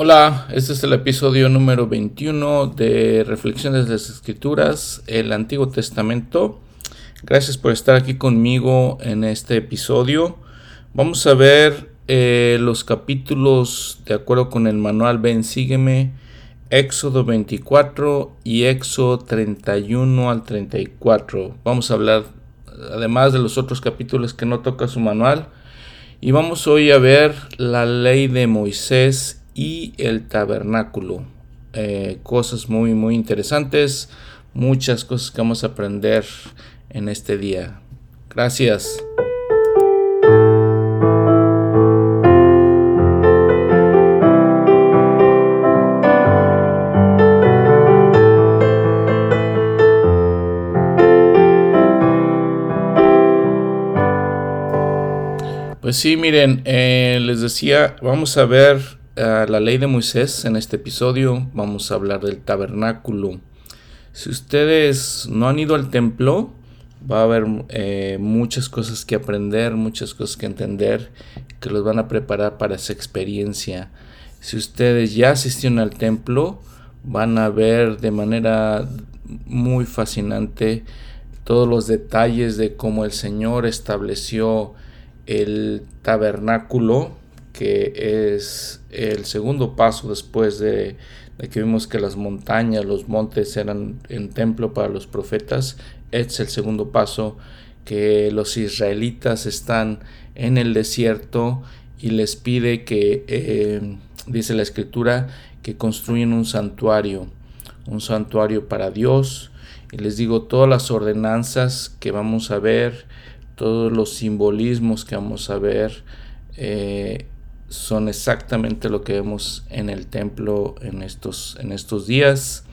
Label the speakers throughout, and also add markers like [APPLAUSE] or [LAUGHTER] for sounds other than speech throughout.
Speaker 1: Hola, este es el episodio número 21 de Reflexiones de las Escrituras, el Antiguo Testamento. Gracias por estar aquí conmigo en este episodio. Vamos a ver eh, los capítulos de acuerdo con el manual Ven, sígueme, Éxodo 24 y Éxodo 31 al 34. Vamos a hablar además de los otros capítulos que no toca su manual. Y vamos hoy a ver la ley de Moisés y el tabernáculo. Eh, cosas muy, muy interesantes, muchas cosas que vamos a aprender en este día. Gracias. Pues sí, miren, eh, les decía, vamos a ver la ley de Moisés, en este episodio vamos a hablar del tabernáculo. Si ustedes no han ido al templo, va a haber eh, muchas cosas que aprender, muchas cosas que entender, que los van a preparar para esa experiencia. Si ustedes ya asistieron al templo, van a ver de manera muy fascinante todos los detalles de cómo el Señor estableció el tabernáculo que es el segundo paso después de, que vimos que las montañas, los montes eran en templo para los profetas. Es el segundo paso que los israelitas están en el desierto y les pide que, eh, dice la escritura, que construyen un santuario, un santuario para Dios. Y les digo todas las ordenanzas que vamos a ver, todos los simbolismos que vamos a ver. Eh, son exactamente lo que vemos en el templo en estos, en estos días.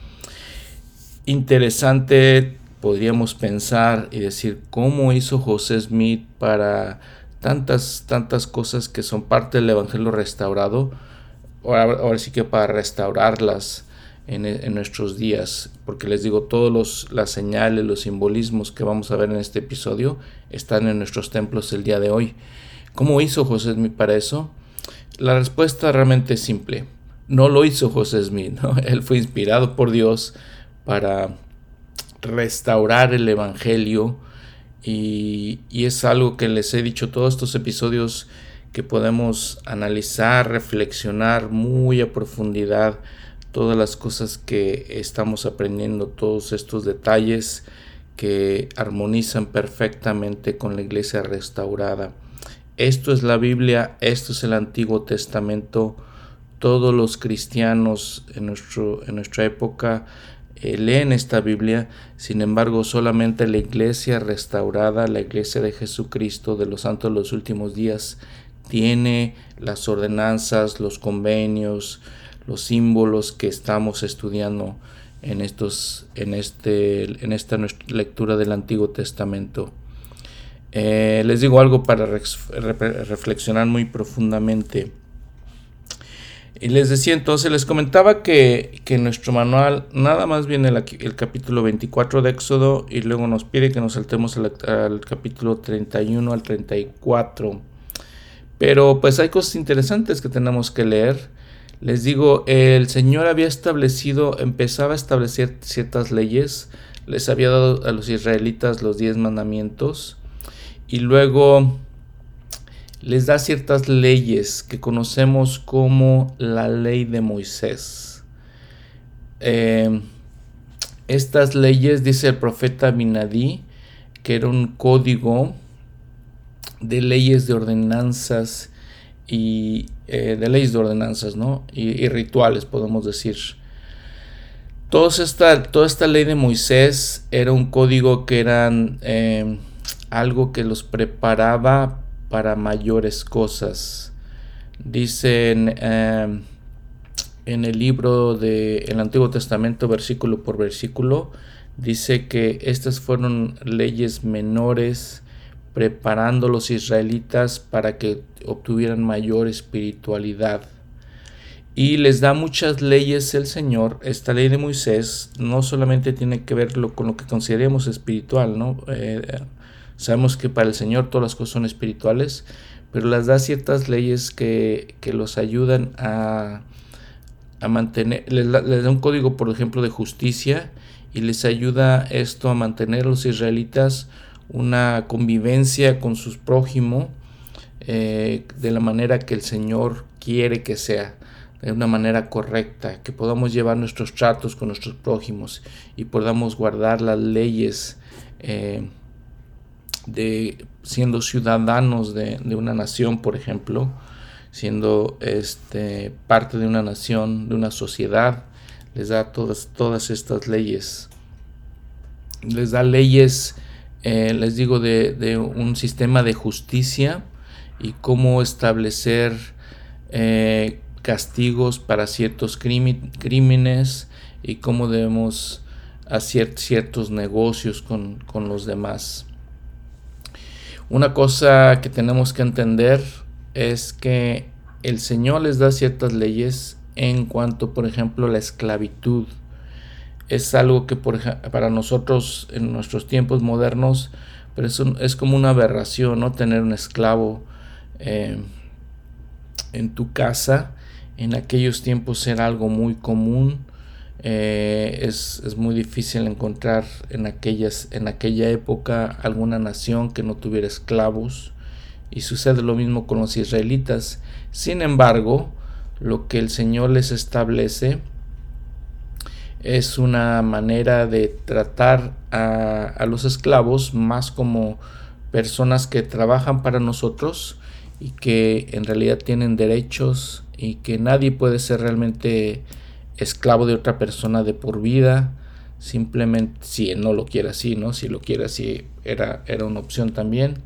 Speaker 1: Interesante, podríamos pensar y decir cómo hizo José Smith para tantas, tantas cosas que son parte del Evangelio restaurado, ahora, sí que para restaurarlas en, en, nuestros días, porque les digo, todas las señales, los simbolismos que vamos a ver en este episodio están en nuestros templos el día de hoy. ¿Cómo hizo José Smith para eso? La respuesta realmente es simple. No lo hizo José Smith, [LAUGHS] él fue inspirado por Dios para restaurar el Evangelio y, y, es algo que les he dicho todos estos episodios que podemos analizar, reflexionar muy a profundidad todas las cosas que estamos aprendiendo, todos estos detalles que armonizan perfectamente con la iglesia restaurada. Esto es la Biblia, esto es el Antiguo Testamento. Todos los cristianos en, nuestro, en nuestra época eh, leen esta Biblia, sin embargo solamente la iglesia restaurada, la iglesia de Jesucristo de los santos de los últimos días, tiene las ordenanzas, los convenios, los símbolos que estamos estudiando en, estos, en, este, en esta lectura del Antiguo Testamento. Eh, les digo algo para reflexionar muy profundamente. Y les decía entonces, les comentaba que, que en nuestro manual nada más viene el, capítulo 24 de Éxodo y luego nos pide que nos saltemos al, capítulo 31 al 34. Pero pues hay cosas interesantes que tenemos que leer. Les digo, el Señor había establecido, empezaba a establecer ciertas leyes, les había dado a los israelitas los diez mandamientos y luego les da ciertas leyes que conocemos como la ley de Moisés. Eh, estas leyes, dice el profeta Minadí, que era un código de leyes de ordenanzas y eh, de leyes de ordenanzas, ¿no? Y, rituales, podemos decir. esta, toda esta ley de Moisés era un código que eran eh, algo que los preparaba para mayores cosas. Dicen em, en el libro del Antiguo Testamento, versículo por versículo, dice que estas fueron leyes menores preparando a los israelitas para que obtuvieran mayor espiritualidad. Y les da muchas leyes el Señor. Esta ley de Moisés no solamente tiene que ver con lo que consideremos espiritual, ¿no? Eh, Sabemos que para el Señor todas las cosas son espirituales, pero las da ciertas leyes que, los ayudan a, a mantener, les, da un código, por ejemplo, de justicia y les ayuda esto a mantener a los israelitas una convivencia con sus prójimos eh, de la manera que el Señor quiere que sea, de una manera correcta, que podamos llevar nuestros tratos con nuestros prójimos y podamos guardar las leyes eh, de siendo ciudadanos de, una nación, por ejemplo, siendo este, parte de una nación, de una sociedad, les da todas, estas leyes. Les da leyes, eh, les digo, de, un sistema de justicia y cómo establecer eh, castigos para ciertos crímenes y cómo debemos hacer ciertos negocios con los demás. Una cosa que tenemos que entender es que el Señor les da ciertas leyes en cuanto, por ejemplo, la esclavitud. Es algo que para nosotros en nuestros tiempos modernos pero es como una aberración, ¿no? Tener un esclavo eh, en tu casa. En aquellos tiempos era algo muy común eh, es, muy difícil encontrar en, aquellas, en aquella época alguna nación que no tuviera esclavos y sucede lo mismo con los israelitas. Sin embargo, lo que el Señor les establece es una manera de tratar a, a los esclavos más como personas que trabajan para nosotros y que en realidad tienen derechos y que nadie puede ser realmente esclavo de otra persona de por vida, simplemente si no lo quiere así, ¿no? Si lo quiere así era, era una opción también,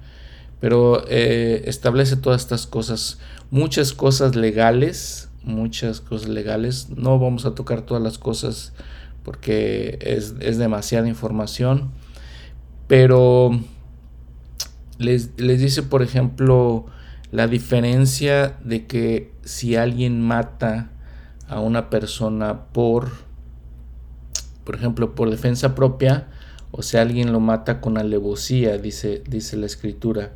Speaker 1: pero eh, establece todas estas cosas, muchas cosas legales, muchas cosas legales, no vamos a tocar todas las cosas porque es, es demasiada información, pero les, les dice, por ejemplo, la diferencia de que si alguien mata a una persona por, por ejemplo, por defensa propia, o si alguien lo mata con alevosía, dice, dice la escritura.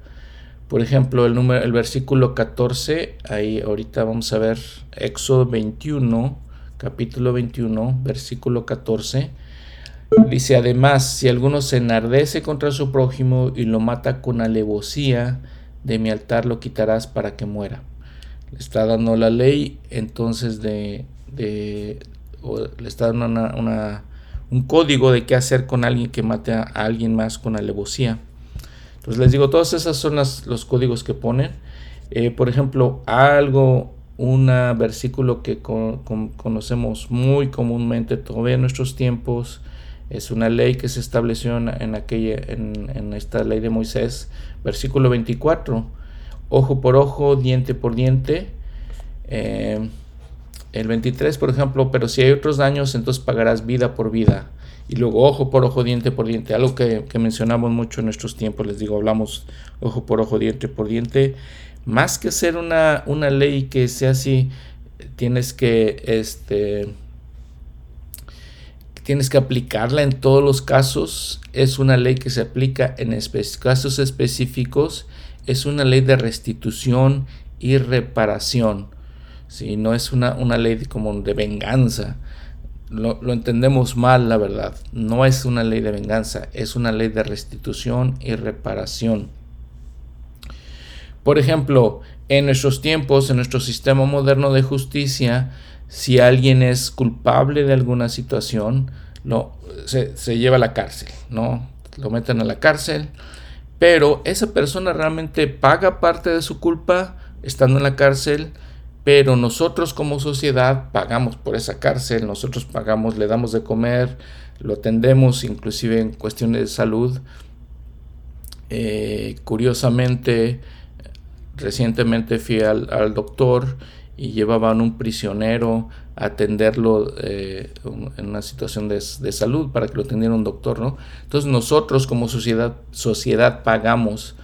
Speaker 1: Por ejemplo, el, número, el versículo 14, ahí ahorita vamos a ver Éxodo 21, capítulo 21, versículo 14. Dice, además, si alguno se enardece contra su prójimo y lo mata con alevosía, de mi altar lo quitarás para que muera está dando la ley entonces de, le está dando una, un código de qué hacer con alguien que mate a, alguien más con alevosía. Entonces les digo, todas esas son los códigos que ponen. Eh, por ejemplo, algo, un versículo que conocemos muy comúnmente todavía en nuestros tiempos, es una ley que se estableció en, aquella, en, en esta ley de Moisés, versículo 24 ojo por ojo, diente por diente. Eh, el 23, por ejemplo, pero si hay otros daños, entonces pagarás vida por vida. Y luego ojo por ojo, diente por diente. Algo que, mencionamos mucho en nuestros tiempos, les digo, hablamos ojo por ojo, diente por diente. Más que ser una, una ley que sea así, tienes que, este, tienes que aplicarla en todos los casos. Es una ley que se aplica en casos específicos es una ley de restitución y reparación. si No es una, una ley como de venganza. Lo, entendemos mal, la verdad. No es una ley de venganza, es una ley de restitución y reparación. Por ejemplo, en nuestros tiempos, en nuestro sistema moderno de justicia, si alguien es culpable de alguna situación, se, se lleva a la cárcel, ¿no? Lo meten a la cárcel, pero esa persona realmente paga parte de su culpa estando en la cárcel, pero nosotros como sociedad pagamos por esa cárcel, nosotros pagamos, le damos de comer, lo atendemos inclusive en cuestiones de salud. Eh, curiosamente, recientemente fui al, doctor y llevaban un prisionero atenderlo eh, en una situación de, salud para que lo atendiera un doctor, ¿no? Entonces nosotros como sociedad, sociedad pagamos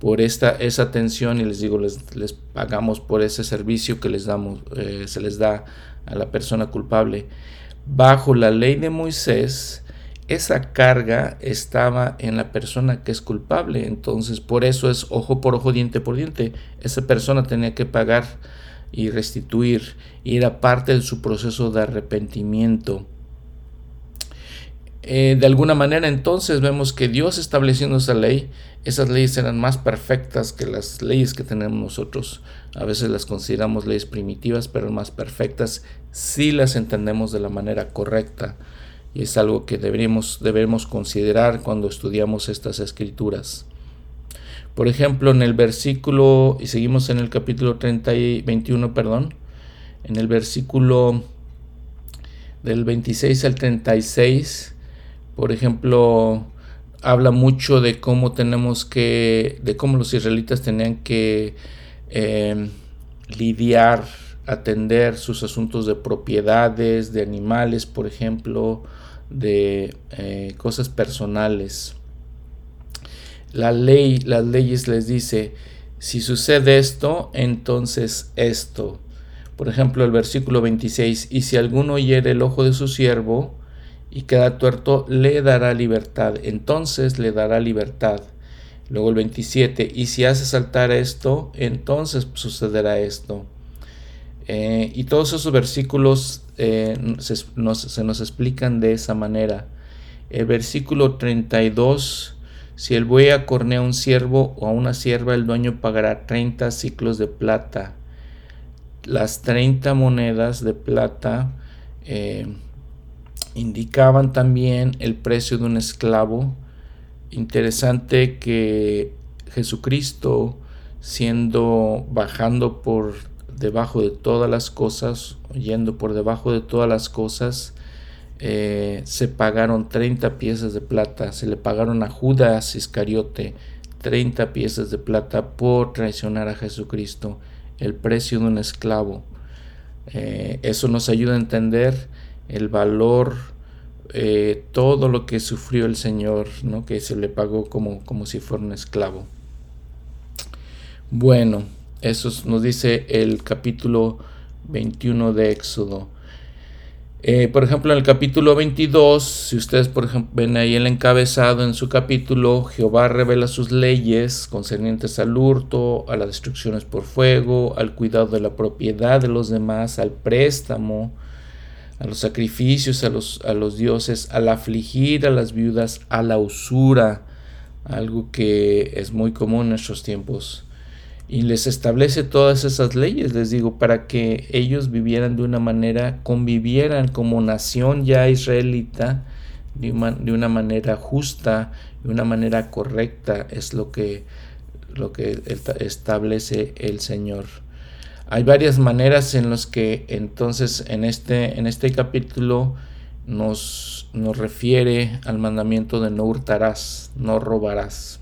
Speaker 1: por esta, esa atención y les digo, les, les pagamos por ese servicio que les damos, eh, se les da a la persona culpable. Bajo la ley de Moisés, esa carga estaba en la persona que es culpable, entonces por eso es ojo por ojo, diente por diente. Esa persona tenía que pagar y restituir, y era parte de su proceso de arrepentimiento. Eh, de alguna manera entonces vemos que Dios estableciendo esa ley, esas leyes eran más perfectas que las leyes que tenemos nosotros. A veces las consideramos leyes primitivas, pero más perfectas si las entendemos de la manera correcta. Y es algo que deberíamos, debemos considerar cuando estudiamos estas escrituras. Por ejemplo, en el versículo, y seguimos en el capítulo 30 y 21, perdón, en el versículo del 26 al 36, por ejemplo, habla mucho de cómo tenemos que, de cómo los israelitas tenían que eh, lidiar, atender sus asuntos de propiedades, de animales, por ejemplo, de eh, cosas personales la ley, las leyes les dice, si sucede esto, entonces esto. Por ejemplo, el versículo 26, y si alguno hiere el ojo de su siervo y queda tuerto, le dará libertad. Entonces le dará libertad. Luego el 27, y si hace saltar esto, entonces sucederá esto. Eh, y todos esos versículos eh, se, se nos explican de esa manera. El versículo 32 si el buey acornea a un siervo o a una sierva, el dueño pagará 30 ciclos de plata. Las 30 monedas de plata eh, indicaban también el precio de un esclavo. Interesante que Jesucristo, siendo bajando por debajo de todas las cosas, yendo por debajo de todas las cosas, eh, se pagaron 30 piezas de plata, se le pagaron a Judas Iscariote 30 piezas de plata por traicionar a Jesucristo, el precio de un esclavo. Eh, eso nos ayuda a entender el valor, eh, todo lo que sufrió el Señor, ¿no? que se le pagó como, como si fuera un esclavo. Bueno, eso nos dice el capítulo 21 de Éxodo. Eh, por ejemplo, en el capítulo 22, si ustedes por ejemplo, ven ahí el encabezado en su capítulo, Jehová revela sus leyes concernientes al hurto, a las destrucciones por fuego, al cuidado de la propiedad de los demás, al préstamo, a los sacrificios a los, a los dioses, al afligir a las viudas, a la usura, algo que es muy común en nuestros tiempos y les establece todas esas leyes, les digo, para que ellos vivieran de una manera, convivieran como nación ya israelita, de una, manera justa, de una manera correcta, es lo que, lo que establece el Señor. Hay varias maneras en las que entonces en este, en este capítulo nos, nos refiere al mandamiento de no hurtarás, no robarás.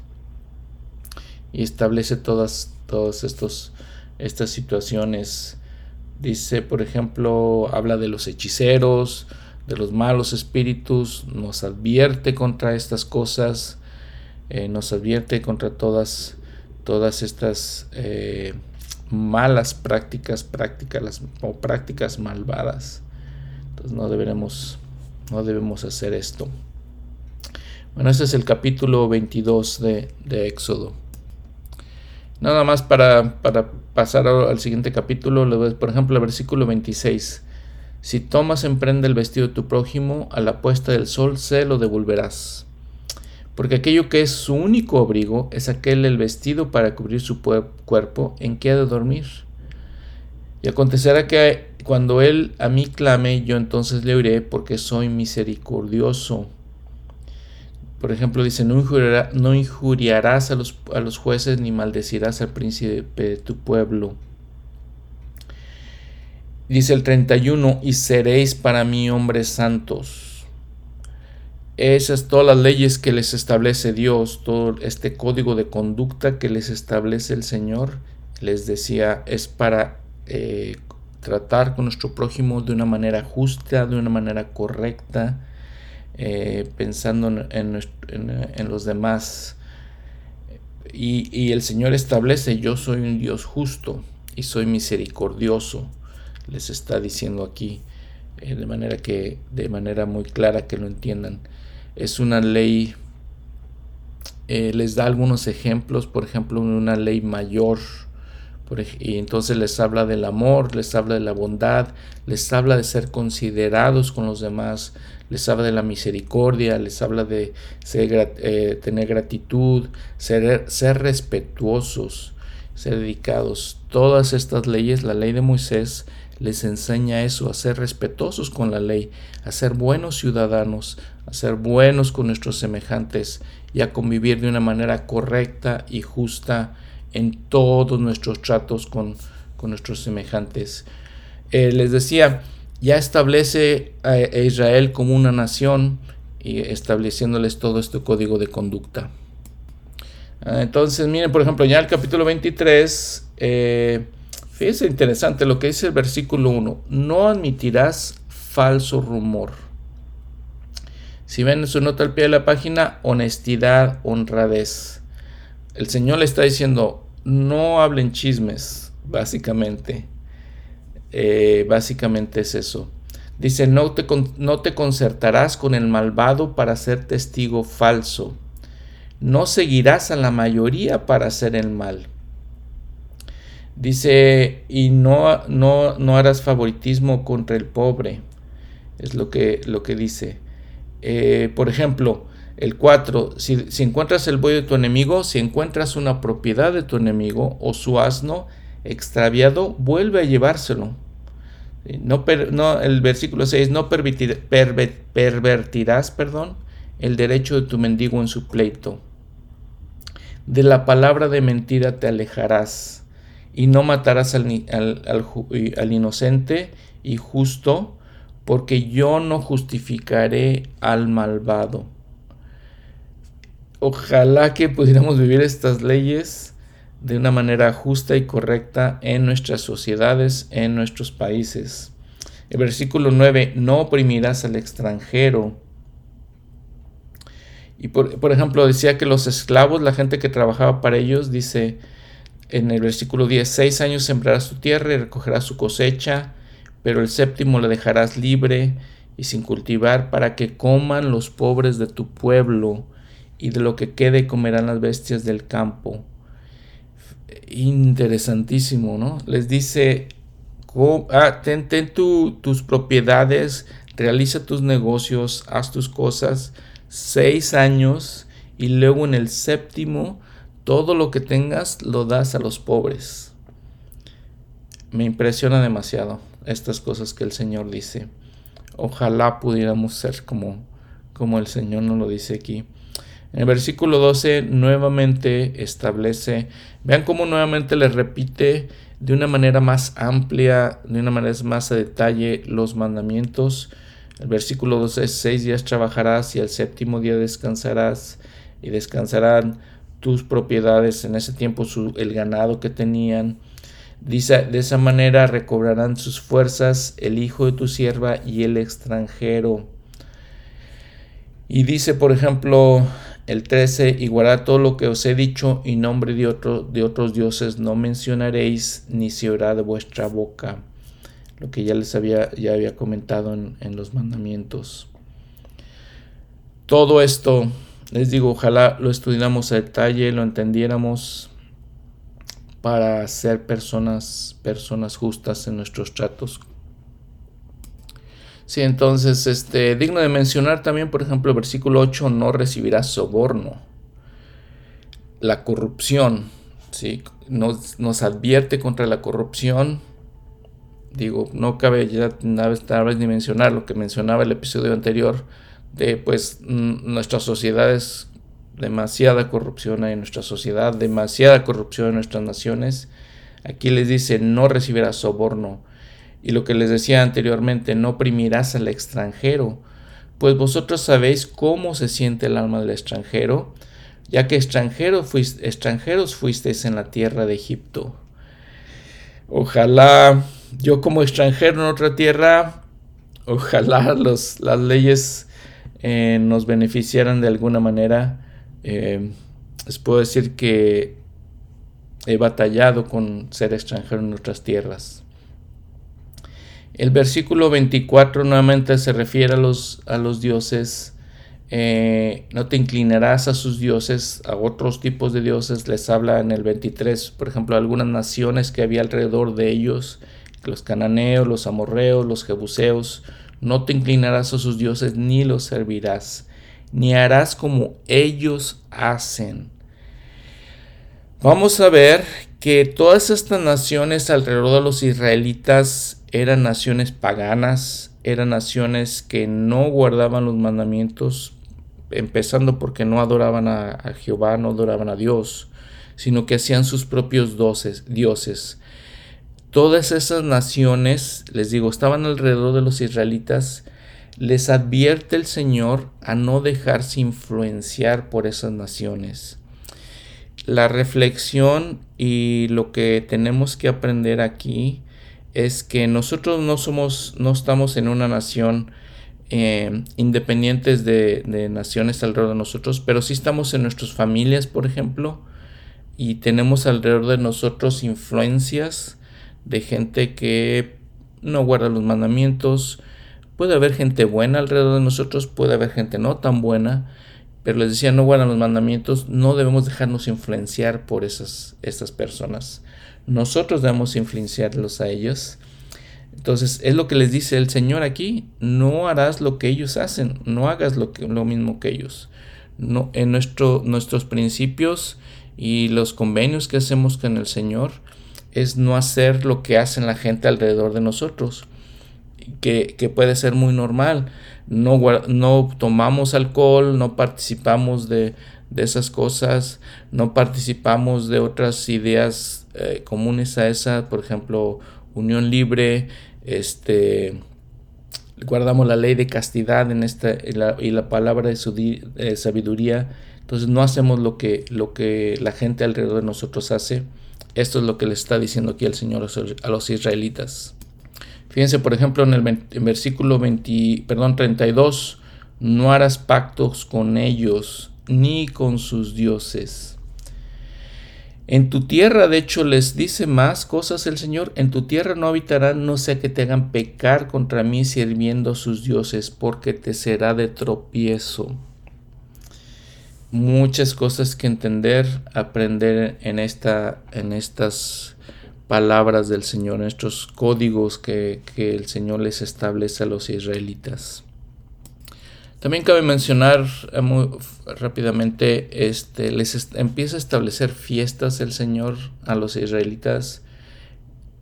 Speaker 1: Y establece todas, todas estas situaciones. Dice, por ejemplo, habla de los hechiceros, de los malos espíritus, nos advierte contra estas cosas, eh, nos advierte contra todas, todas estas eh, malas prácticas, prácticas o prácticas malvadas. Entonces no no debemos hacer esto. Bueno, este es el capítulo 22 de, de Éxodo. Nada más para, pasar al siguiente capítulo, por ejemplo, el versículo 26. Si tomas en prenda el vestido de tu prójimo, a la puesta del sol se lo devolverás. Porque aquello que es su único abrigo es aquel el vestido para cubrir su cuerpo en que ha de dormir. Y acontecerá que cuando él a mí clame, yo entonces le oiré porque soy misericordioso por ejemplo, dice, no, injuriarás a los, a los jueces ni maldecirás al príncipe de tu pueblo. Dice el 31, y seréis para mí hombres santos. Esas todas las leyes que les establece Dios, todo este código de conducta que les establece el Señor, les decía, es para eh, tratar con nuestro prójimo de una manera justa, de una manera correcta, eh, pensando en, los demás. Y, el Señor establece, yo soy un Dios justo y soy misericordioso, les está diciendo aquí, eh, de manera que, de manera muy clara que lo entiendan. Es una ley, eh, les da algunos ejemplos, por ejemplo, una ley mayor, y entonces les habla del amor, les habla de la bondad, les habla de ser considerados con los demás, les habla de la misericordia, les habla de eh, tener gratitud, ser, ser respetuosos, ser dedicados. Todas estas leyes, la ley de Moisés, les enseña eso, a ser respetuosos con la ley, a ser buenos ciudadanos, a ser buenos con nuestros semejantes y a convivir de una manera correcta y justa en todos nuestros tratos con, nuestros semejantes. Eh, les decía, ya establece a Israel como una nación y estableciéndoles todo este código de conducta. Ah, entonces, miren, por ejemplo, ya el capítulo 23, eh, fíjense interesante lo que dice el versículo 1, no admitirás falso rumor. Si ven su nota al pie de la página, honestidad, honradez. El Señor le está diciendo, no hablen chismes, básicamente. Eh, básicamente es eso. Dice, no te, no te concertarás con el malvado para ser testigo falso. No seguirás a la mayoría para hacer el mal. Dice, y no, no, no harás favoritismo contra el pobre. Es lo que, lo que dice. Eh, por ejemplo, el 4, si, encuentras el buey de tu enemigo, si encuentras una propiedad de tu enemigo o su asno extraviado, vuelve a llevárselo. No, el versículo 6, no pervertirás perdón, el derecho de tu mendigo en su pleito. De la palabra de mentira te alejarás y no matarás al, al inocente y justo, porque yo no justificaré al malvado Ojalá que pudiéramos vivir estas leyes de una manera justa y correcta en nuestras sociedades, en nuestros países. El versículo 9, no oprimirás al extranjero. Y por, ejemplo, decía que los esclavos, la gente que trabajaba para ellos, dice en el versículo 10, seis años sembrarás tu tierra y recogerás su cosecha, pero el séptimo le dejarás libre y sin cultivar para que coman los pobres de tu pueblo y de lo que quede comerán las bestias del campo. Interesantísimo, ¿no? Les dice, ah, ten, tus propiedades, realiza tus negocios, haz tus cosas, seis años y luego en el séptimo todo lo que tengas lo das a los pobres. Me impresiona demasiado estas cosas que el Señor dice. Ojalá pudiéramos ser como, como el Señor nos lo dice aquí. En el versículo 12 nuevamente establece, vean cómo nuevamente le repite de una manera más amplia, de una manera más a detalle los mandamientos. El versículo 12 es, seis días trabajarás y el séptimo día descansarás y descansarán tus propiedades, en ese tiempo el ganado que tenían. Dice, de esa manera recobrarán sus fuerzas el hijo de tu sierva y el extranjero. Y dice, por ejemplo, el 13, igualará todo lo que os he dicho y nombre de otros dioses no mencionaréis ni se oirá de vuestra boca. Lo que ya les había, ya había comentado en, en los mandamientos. Todo esto, les digo, ojalá lo estudiáramos a detalle, lo entendiéramos para ser personas, personas justas en nuestros tratos Sí, entonces, este, digno de mencionar también, por ejemplo, el versículo 8, no recibirás soborno. La corrupción, ¿sí? Nos, nos advierte contra la corrupción. Digo, no cabe ya tal vez ni mencionar lo que mencionaba el episodio anterior, de pues nuestra sociedad es demasiada corrupción en nuestra sociedad, demasiada corrupción en nuestras naciones. Aquí les dice, no recibirás soborno y lo que les decía anteriormente, no oprimirás al extranjero, pues vosotros sabéis cómo se siente el alma del extranjero, ya que extranjeros fuisteis en la tierra de Egipto. Ojalá yo como extranjero en otra tierra, ojalá las leyes eh, nos beneficiaran de alguna manera. Eh, les puedo decir que he batallado con ser extranjero en otras tierras. El versículo 24 nuevamente se refiere a los, a los dioses eh, no te inclinarás a sus dioses, a otros tipos de dioses, les habla en el 23, por ejemplo, algunas naciones que había alrededor de ellos, los cananeos, los amorreos, los jebuseos, no te inclinarás a sus dioses ni los servirás, ni harás como ellos hacen. Vamos a ver que todas estas naciones alrededor de los israelitas eran naciones paganas, eran naciones que no guardaban los mandamientos, empezando porque no adoraban a, Jehová, no adoraban a Dios, sino que hacían sus propios dioses. Todas esas naciones, les digo, estaban alrededor de los israelitas, les advierte el Señor a no dejarse influenciar por esas naciones. La reflexión y lo que tenemos que aprender aquí es que nosotros no somos, no estamos en una nación eh, independientes de, naciones alrededor de nosotros, pero sí estamos en nuestras familias, por ejemplo, y tenemos alrededor de nosotros influencias de gente que no guarda los mandamientos. Puede haber gente buena alrededor de nosotros, puede haber gente no tan buena, pero les decía, no guardan los mandamientos, no debemos dejarnos influenciar por esas, esas personas. Nosotros debemos influenciarlos a ellos entonces es lo que les dice el Señor aquí, no harás lo que ellos hacen, no hagas lo, que, lo mismo que ellos. No, en nuestro, nuestros principios y los convenios que hacemos con el Señor es no hacer lo que hacen la gente alrededor de nosotros, que, que puede ser muy normal. No, no tomamos alcohol, no participamos de, de esas cosas, no participamos de otras ideas eh, comunes a esa, por ejemplo, unión libre, este, guardamos la ley de castidad en esta, y, la, palabra de, su, sabiduría. Entonces no hacemos lo que, lo que la gente alrededor de nosotros hace. Esto es lo que le está diciendo aquí el Señor a los israelitas. Fíjense, por ejemplo, en el versículo 20, perdón, 32, no harás pactos con ellos ni con sus dioses en tu tierra, de hecho, les dice más cosas el Señor. En tu tierra no habitarán, no sea que te hagan pecar contra mí sirviendo a sus dioses, porque te será de tropiezo. Muchas cosas que entender, aprender en, esta, en estas palabras del Señor, estos códigos que, que el Señor les establece a los israelitas. También cabe mencionar eh, muy rápidamente, este, les empieza a establecer fiestas el Señor a los israelitas.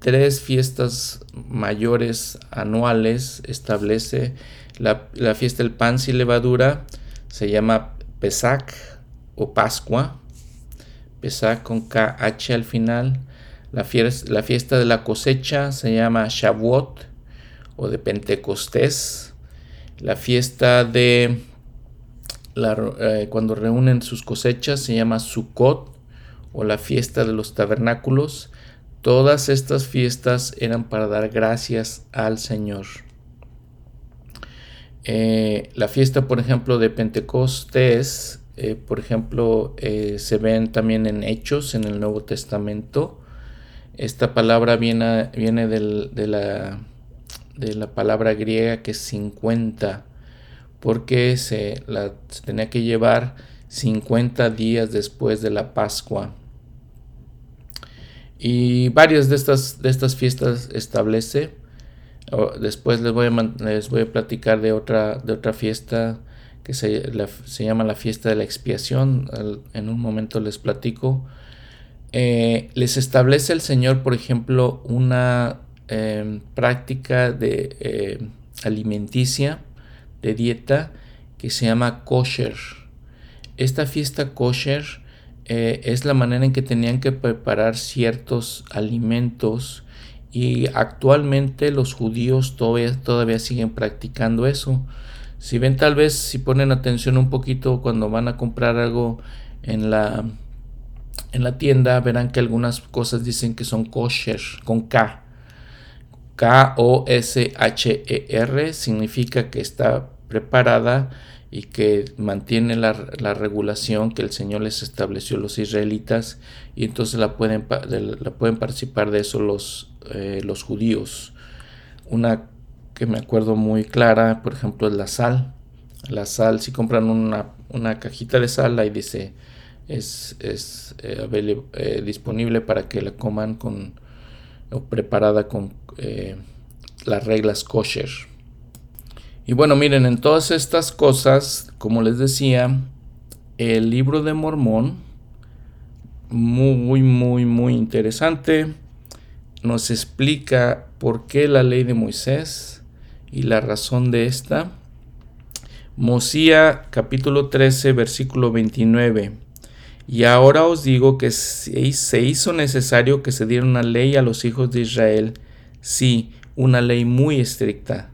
Speaker 1: Tres fiestas mayores anuales establece. La, fiesta del pan sin levadura se llama Pesach o Pascua. Pesach con KH al final. La fiesta, de la cosecha se llama Shavuot o de Pentecostés la fiesta de eh, cuando reúnen sus cosechas se llama Sukkot o la fiesta de los tabernáculos. Todas estas fiestas eran para dar gracias al Señor. Eh, la fiesta, por ejemplo, de Pentecostés, eh, por ejemplo, se ven también en Hechos, en el Nuevo Testamento. Esta palabra viene, viene de la de la palabra griega que es 50, porque se, la, tenía que llevar 50 días después de la Pascua. Y varias de estas, de estas fiestas establece. Después les voy, a, les voy a platicar de otra, de otra fiesta que se, se llama la fiesta de la expiación. En un momento les platico. Eh, les establece el Señor, por ejemplo, una Em, práctica de eh, alimenticia, de dieta, que se llama kosher. Esta fiesta kosher eh, es la manera en que tenían que preparar ciertos alimentos y actualmente los judíos todavía siguen practicando eso. Si ven tal vez, si ponen atención un poquito cuando van a comprar algo en la, en la tienda, verán que algunas cosas dicen que son kosher, con K. K-O-S-H-E-R significa que está preparada y que mantiene la, regulación que el Señor les estableció a los israelitas y entonces la pueden, la pueden participar de eso los, eh, los judíos. Una que me acuerdo muy clara, por ejemplo, es la sal. La sal, si compran una, cajita de sal, ahí dice, es, es eh, eh, disponible para que la coman con, preparada con eh, las reglas kosher. Y bueno, miren, en todas estas cosas, como les decía, el libro de Mormón, muy, muy, muy interesante, nos explica por qué la ley de Moisés y la razón de esta. Mosía capítulo 13 versículo 29. Y ahora os digo que se hizo necesario que se diera una ley a los hijos de Israel, sí, una ley muy estricta,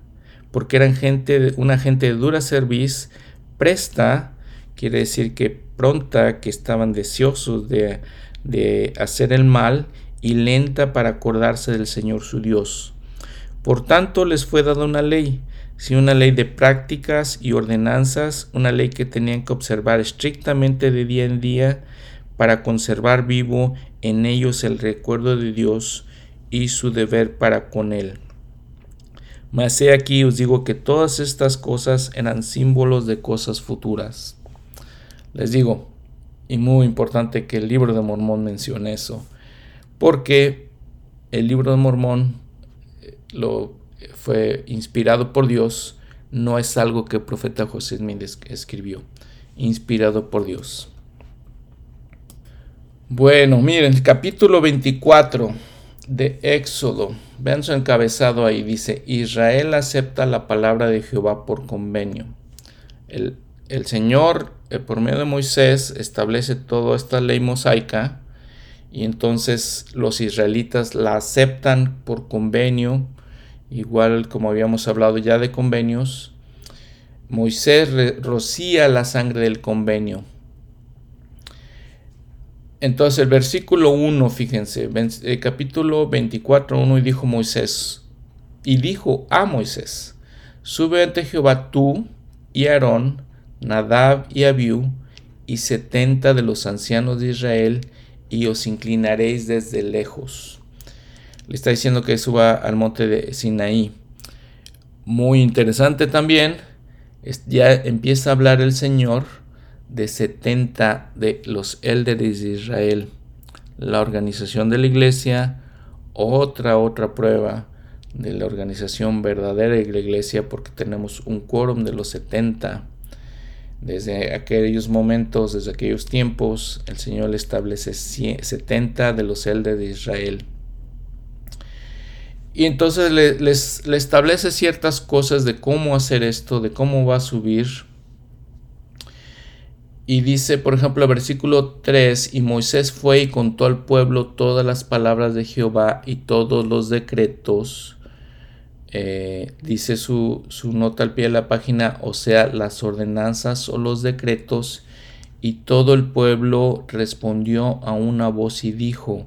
Speaker 1: porque eran gente, una gente de dura cerviz, presta, quiere decir que pronta, que estaban deseosos de, de hacer el mal y lenta para acordarse del Señor su Dios. Por tanto les fue dada una ley, si una ley de prácticas y ordenanzas, una ley que tenían que observar estrictamente de día en día para conservar vivo en ellos el recuerdo de Dios y su deber para con Él. Mas he aquí os digo que todas estas cosas eran símbolos de cosas futuras. Les digo, y muy importante que el libro de Mormón mencione eso, porque el libro de Mormón eh, lo fue inspirado por Dios, no es algo que el profeta José Smith escribió, inspirado por Dios. Bueno, miren, el capítulo 24 de Éxodo, vean su encabezado ahí, dice, Israel acepta la palabra de Jehová por convenio. El, el Señor, eh, por medio de Moisés, establece toda esta ley mosaica y entonces los israelitas la aceptan por convenio, igual como habíamos hablado ya de convenios. Moisés rocía la sangre del convenio. Entonces el versículo 1, fíjense, eh, capítulo 24, 1, y dijo Moisés, y dijo a Moisés, sube ante Jehová tú y Aarón, Nadab y Abiú, y setenta de los ancianos de Israel, y os inclinaréis desde lejos. Le está diciendo que suba al monte de Sinaí. Muy interesante también, ya empieza a hablar el Señor de 70 de los élderes de Israel. La organización de la iglesia, otra, otra prueba de la organización verdadera de la iglesia, porque tenemos un quórum de los 70 desde aquellos momentos, desde aquellos tiempos, el Señor le establece 70 de los celdes de Israel. Y entonces le, les, le establece ciertas cosas de cómo hacer esto, de cómo va a subir. Y dice, por ejemplo, el versículo 3, y Moisés fue y contó al pueblo todas las palabras de Jehová y todos los decretos eh, dice su, su, nota al pie de la página, o sea, las ordenanzas o los decretos, y todo el pueblo respondió a una voz y dijo,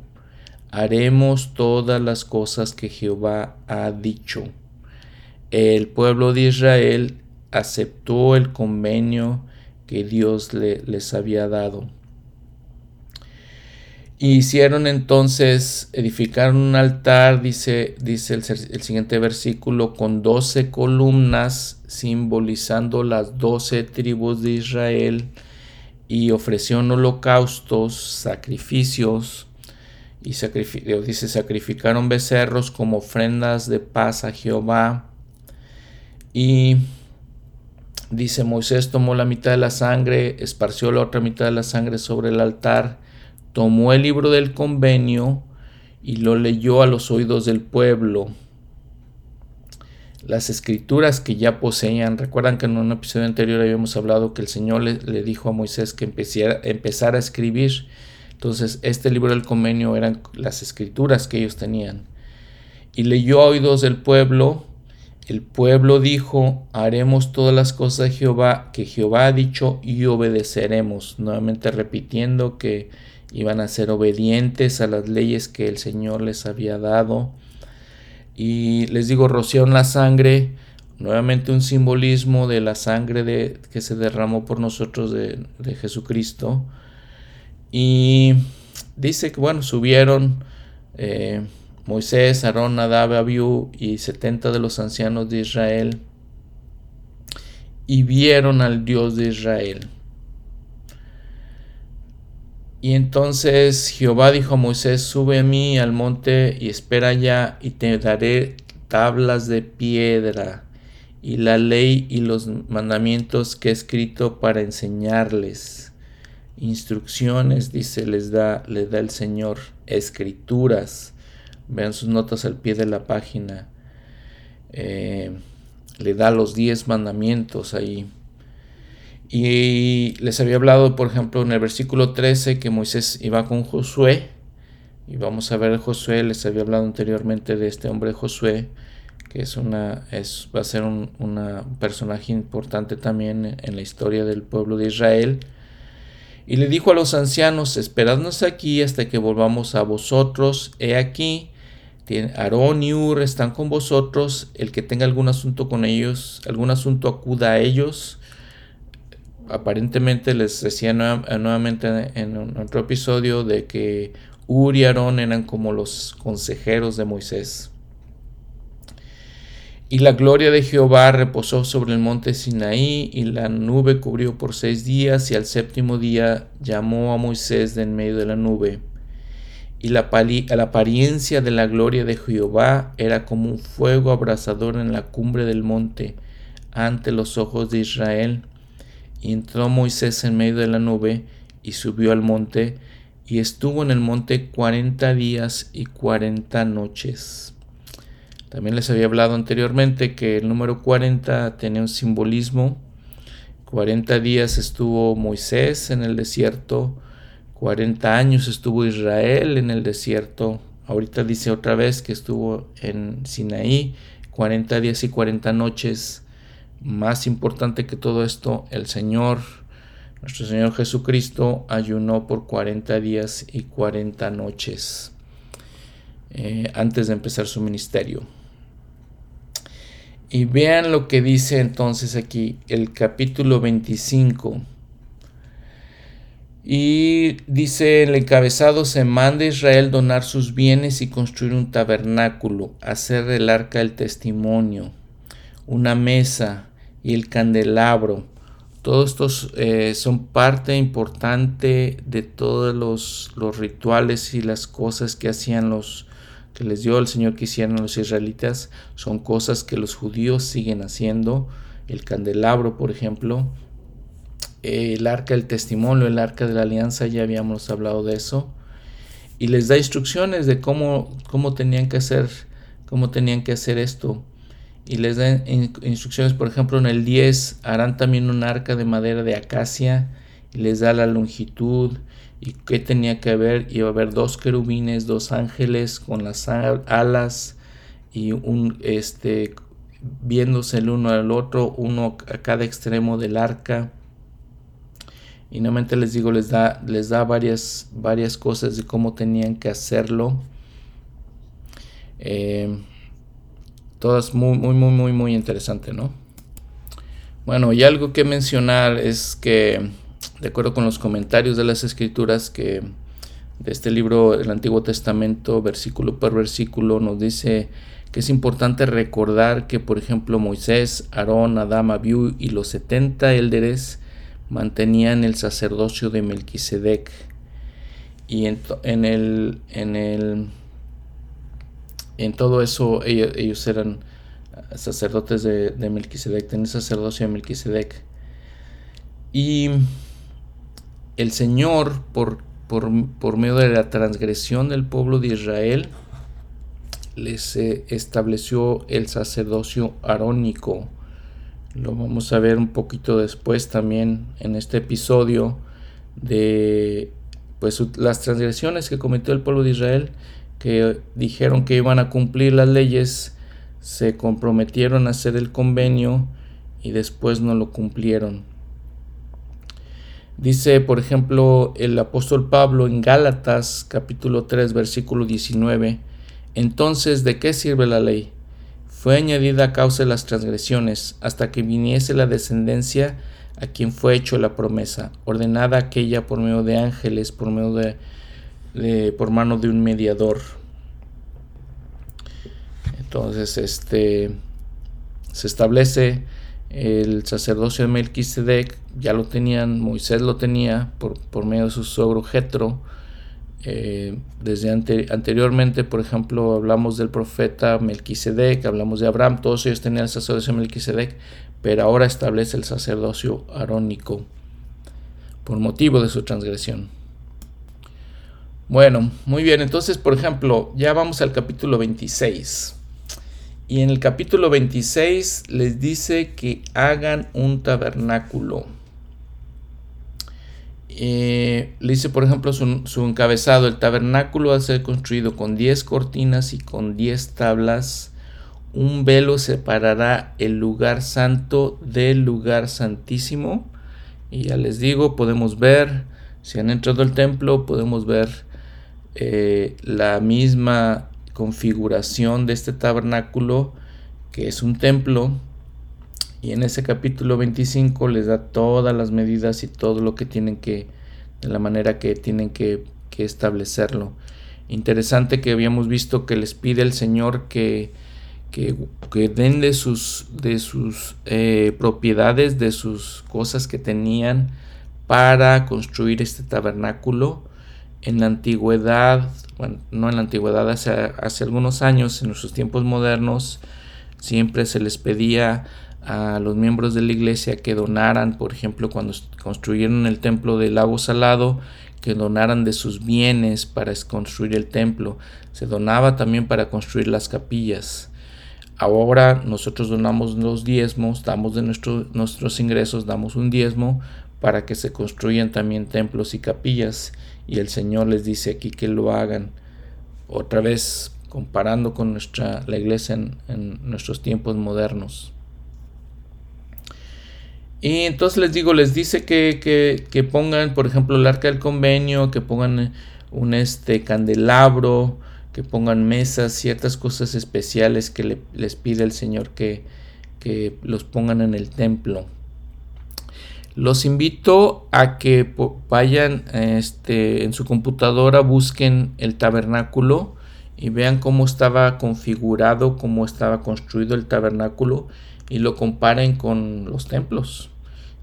Speaker 1: haremos todas las cosas que Jehová ha dicho. El pueblo de Israel aceptó el convenio que Dios les había dado. Hicieron entonces, edificaron un altar, dice, dice el, siguiente versículo, con doce columnas simbolizando las doce tribus de Israel y ofrecieron holocaustos, sacrificios, y dice, sacrificaron becerros como ofrendas de paz a Jehová. Y dice, Moisés tomó la mitad de la sangre, esparció la otra mitad de la sangre sobre el altar, tomó el libro del convenio y lo leyó a los oídos del pueblo. Las escrituras que ya poseían, recuerdan que en un episodio anterior habíamos hablado que el Señor le, dijo a Moisés que empezara, a escribir. Entonces, este libro del convenio eran las escrituras que ellos tenían. Y leyó a oídos del pueblo. El pueblo dijo, haremos todas las cosas de Jehová, que Jehová ha dicho y obedeceremos. Nuevamente repitiendo que iban a ser obedientes a las leyes que el Señor les había dado. Y les digo, rociaron la sangre, nuevamente un simbolismo de la sangre de, que se derramó por nosotros de, Jesucristo. Y dice que, bueno, subieron eh, Moisés, Aarón, Nadab, Abiú y 70 de los ancianos de Israel. y vieron al Dios de Israel. Y entonces Jehová dijo a Moisés, sube a mí al monte y espera allá y te daré tablas de piedra y la ley y los mandamientos que he escrito para enseñarles. Instrucciones, dice, les da, les da el Señor. Escrituras. Vean sus notas al pie de la página. Eh, le da los diez mandamientos ahí. Y les había hablado, por ejemplo, en el versículo 13 que Moisés iba con Josué. Y vamos a ver Josué, les había hablado anteriormente de este hombre Josué, que es una, es, va a ser un personaje importante también en la historia del pueblo de Israel. Y le dijo a los ancianos, esperadnos aquí hasta que volvamos a vosotros. He aquí, Aarón y Ur están con vosotros. El que tenga algún asunto con ellos, algún asunto acuda a ellos. Aparentemente les decía nuevamente en otro episodio de que Ur y Aarón eran como los consejeros de Moisés. Y la gloria de Jehová reposó sobre el monte Sinaí, y la nube cubrió por seis días, y al séptimo día llamó a Moisés de en medio de la nube. Y la, apariencia de la gloria de Jehová era como un fuego abrasador en la cumbre del monte, ante los ojos de Israel. Y entró Moisés en medio de la nube, y subió al monte, y estuvo en el monte cuarenta días y cuarenta noches. También les había hablado anteriormente que el número 40 tenía un simbolismo. 40 días estuvo Moisés en el desierto, 40 años estuvo Israel en el desierto. Ahorita dice otra vez que estuvo en Sinaí, 40 días y 40 noches. Más importante que todo esto, el Señor, nuestro Señor Jesucristo, ayunó por 40 días y 40 noches eh, antes de empezar su ministerio. Y vean lo que dice entonces aquí el capítulo 25. Y dice el encabezado, se manda a Israel donar sus bienes y construir un tabernáculo, hacer el arca del testimonio, una mesa y el candelabro. Todos estos eh, son parte importante de todos los, los rituales y las cosas que hacían los, que les dio el Señor que hicieron los israelitas son cosas que los judíos siguen haciendo. El candelabro, por ejemplo, el arca del testimonio, el arca de la alianza, ya habíamos hablado de eso. Y les da instrucciones de cómo, cómo tenían que hacer, cómo tenían que hacer esto. Y les da instrucciones, por ejemplo, en el 10 harán también un arca de madera de acacia y les da la longitud ¿Y qué tenía que haber? Iba a haber dos querubines, dos ángeles con las alas y un este viéndose el uno al otro, uno a cada extremo del arca. Y nuevamente les digo, les da, les da varias, varias cosas de cómo tenían que hacerlo. Eh, todas muy, muy, muy, muy, muy interesante, ¿no? Bueno, y algo que mencionar es que de acuerdo con los comentarios de las escrituras que de este libro del Antiguo Testamento, versículo por versículo, nos dice que es importante recordar que, por ejemplo, Moisés, Aarón, Adán, Abiú y los 70 élderes mantenían el sacerdocio de Melquisedec. Y en, el, en, el, en todo eso ellos, eran sacerdotes de, de Melquisedec, tenían sacerdocio de Melquisedec. Y el Señor, por, por, medio de la transgresión del pueblo de Israel, les eh, estableció el sacerdocio arónico. Lo vamos a ver un poquito después también en este episodio de pues las transgresiones que cometió el pueblo de Israel, que dijeron que iban a cumplir las leyes, se comprometieron a hacer el convenio y después no lo cumplieron. Dice, por ejemplo, el apóstol Pablo en Gálatas capítulo 3 versículo 19, entonces, ¿de qué sirve la ley? Fue añadida a causa de las transgresiones, hasta que viniese la descendencia a quien fue hecho la promesa, ordenada aquella por medio de ángeles, por medio de, por mano de un mediador. Entonces, este se establece El sacerdocio de Melquisedec ya lo tenían, Moisés lo tenía por, por medio de su suegro Jetro. Eh, desde anteriormente, por ejemplo, hablamos del profeta Melquisedec, hablamos de Abraham, todos ellos tenían el sacerdocio de Melquisedec, pero ahora establece el sacerdocio arónico por motivo de su transgresión. Bueno, muy bien, entonces, por ejemplo, ya vamos al capítulo 26. Y en el capítulo 26 les dice que hagan un tabernáculo. Eh, le dice, por ejemplo, su, encabezado, el tabernáculo va a ser construido con 10 cortinas y con 10 tablas. Un velo separará el lugar santo del lugar santísimo. Y ya les digo, podemos ver, si han entrado al templo, podemos ver eh, la misma configuración de este tabernáculo, que es un templo. Y en ese capítulo 25 les da todas las medidas y todo lo que tienen que, de la manera que tienen que, establecerlo. Interesante que habíamos visto que les pide el Señor que, que, den de sus, de sus eh, propiedades, de sus cosas que tenían para construir este tabernáculo. En la antigüedad bueno, no en la antigüedad, hace, hace algunos años, en nuestros tiempos modernos, siempre se les pedía a los miembros de la iglesia que donaran, por ejemplo, cuando construyeron el templo del lago salado, que donaran de sus bienes para construir el templo. Se donaba también para construir las capillas. Ahora nosotros donamos los diezmos, damos de nuestros ingresos, damos un diezmo para que se construyan también templos y capillas y el Señor les dice aquí que lo hagan. Otra vez comparando con nuestra, la iglesia en, nuestros tiempos modernos. Y entonces les digo, les dice que, pongan, por ejemplo, el arca del convenio, que pongan un este candelabro, que pongan mesas, ciertas cosas especiales que les pide el Señor que, que los pongan en el templo. Los invito a que vayan este, en su computadora, busquen el tabernáculo y vean cómo estaba configurado, cómo estaba construido el tabernáculo y lo comparen con los templos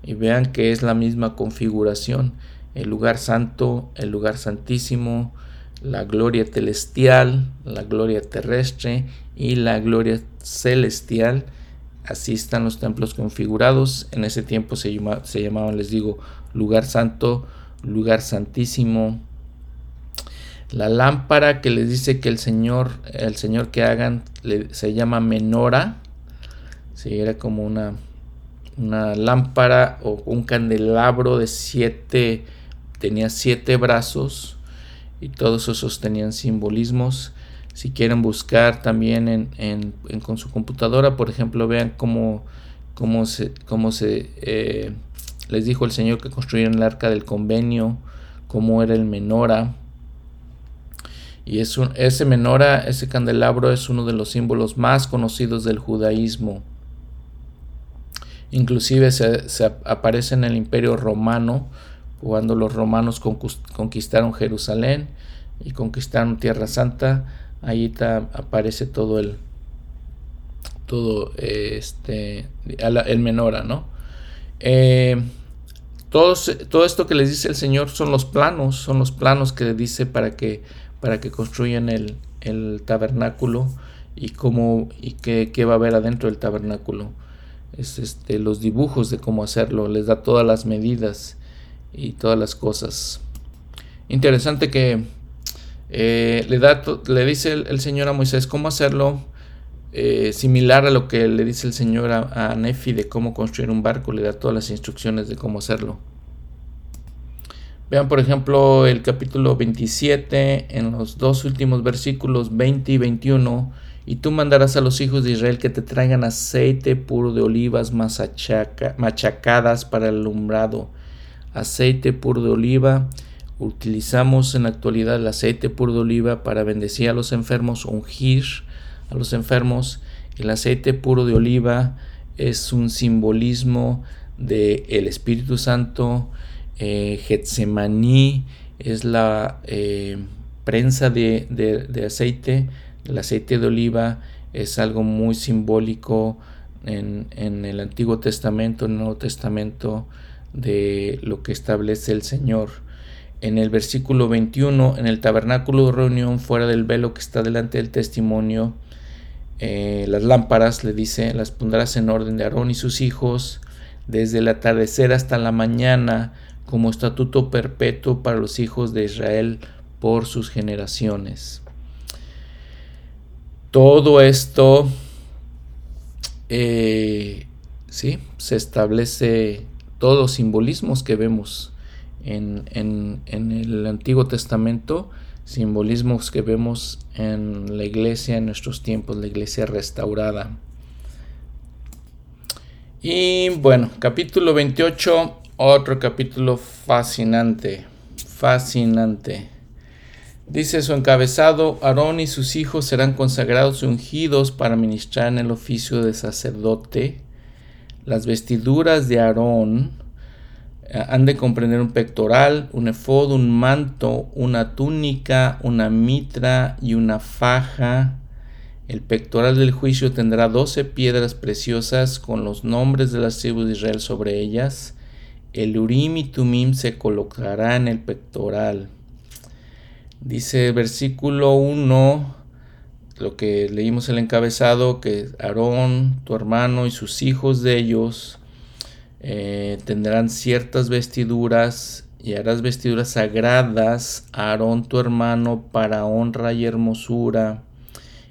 Speaker 1: y vean que es la misma configuración. El lugar santo, el lugar santísimo, la gloria celestial, la gloria terrestre y la gloria celestial Así están los templos configurados. En ese tiempo se, llamaban, les digo, lugar santo, lugar santísimo. La lámpara que les dice que el Señor, el Señor que hagan, se llama menora. Sí, era como una, una lámpara o un candelabro de siete, tenía siete brazos y todos esos tenían simbolismos. Si quieren buscar también en, con su computadora, por ejemplo, vean cómo, cómo se, cómo se eh, les dijo el Señor que construyeron el arca del convenio, cómo era el menora. Y es ese menora, ese candelabro es uno de los símbolos más conocidos del judaísmo. Inclusive se, se aparece en el imperio romano, cuando los romanos conquistaron Jerusalén y conquistaron Tierra Santa ahí está, aparece todo el todo este el menora no eh, todo, todo esto que les dice el señor son los planos son los planos que le dice para que para que construyan el, el tabernáculo y cómo y qué, qué, va a haber adentro del tabernáculo. Es este los dibujos de cómo hacerlo les da todas las medidas y todas las cosas. Interesante que eh, le, da, le dice el, Señor a Moisés cómo hacerlo, eh, similar a lo que le dice el Señor a, Nefi de cómo construir un barco, le da todas las instrucciones de cómo hacerlo. Vean por ejemplo el capítulo 27 en los dos últimos versículos 20 y 21. Y tú mandarás a los hijos de Israel que te traigan aceite puro de olivas machacadas para el alumbrado, aceite puro de oliva Utilizamos en la actualidad el aceite puro de oliva para bendecir a los enfermos, ungir a los enfermos. El aceite puro de oliva es un simbolismo del el Espíritu Santo. Eh, Getsemaní es la eh, prensa de, de, aceite. El aceite de oliva es algo muy simbólico en, en, el Antiguo Testamento, en el Nuevo Testamento, de lo que establece el Señor. En el versículo 21, en el tabernáculo de reunión, fuera del velo que está delante del testimonio, eh, las lámparas, le dice, las pondrás en orden de Aarón y sus hijos, desde el atardecer hasta la mañana, como estatuto perpetuo para los hijos de Israel por sus generaciones. Todo esto eh, ¿sí? se establece todos los simbolismos que vemos en, en, el Antiguo Testamento, simbolismos que vemos en la iglesia en nuestros tiempos, la iglesia restaurada. Y bueno, capítulo 28, otro capítulo fascinante, fascinante. Dice su encabezado, Aarón y sus hijos serán consagrados y ungidos para ministrar en el oficio de sacerdote. Las vestiduras de Aarón han de comprender un pectoral, un efod, un manto, una túnica, una mitra y una faja. El pectoral del juicio tendrá doce piedras preciosas con los nombres de las tribus de Israel sobre ellas. El urim y tumim se colocará en el pectoral. Dice versículo 1, lo que leímos el encabezado, que Aarón, tu hermano y sus hijos de ellos eh, tendrán ciertas vestiduras y harás vestiduras sagradas a Aarón tu hermano para honra y hermosura.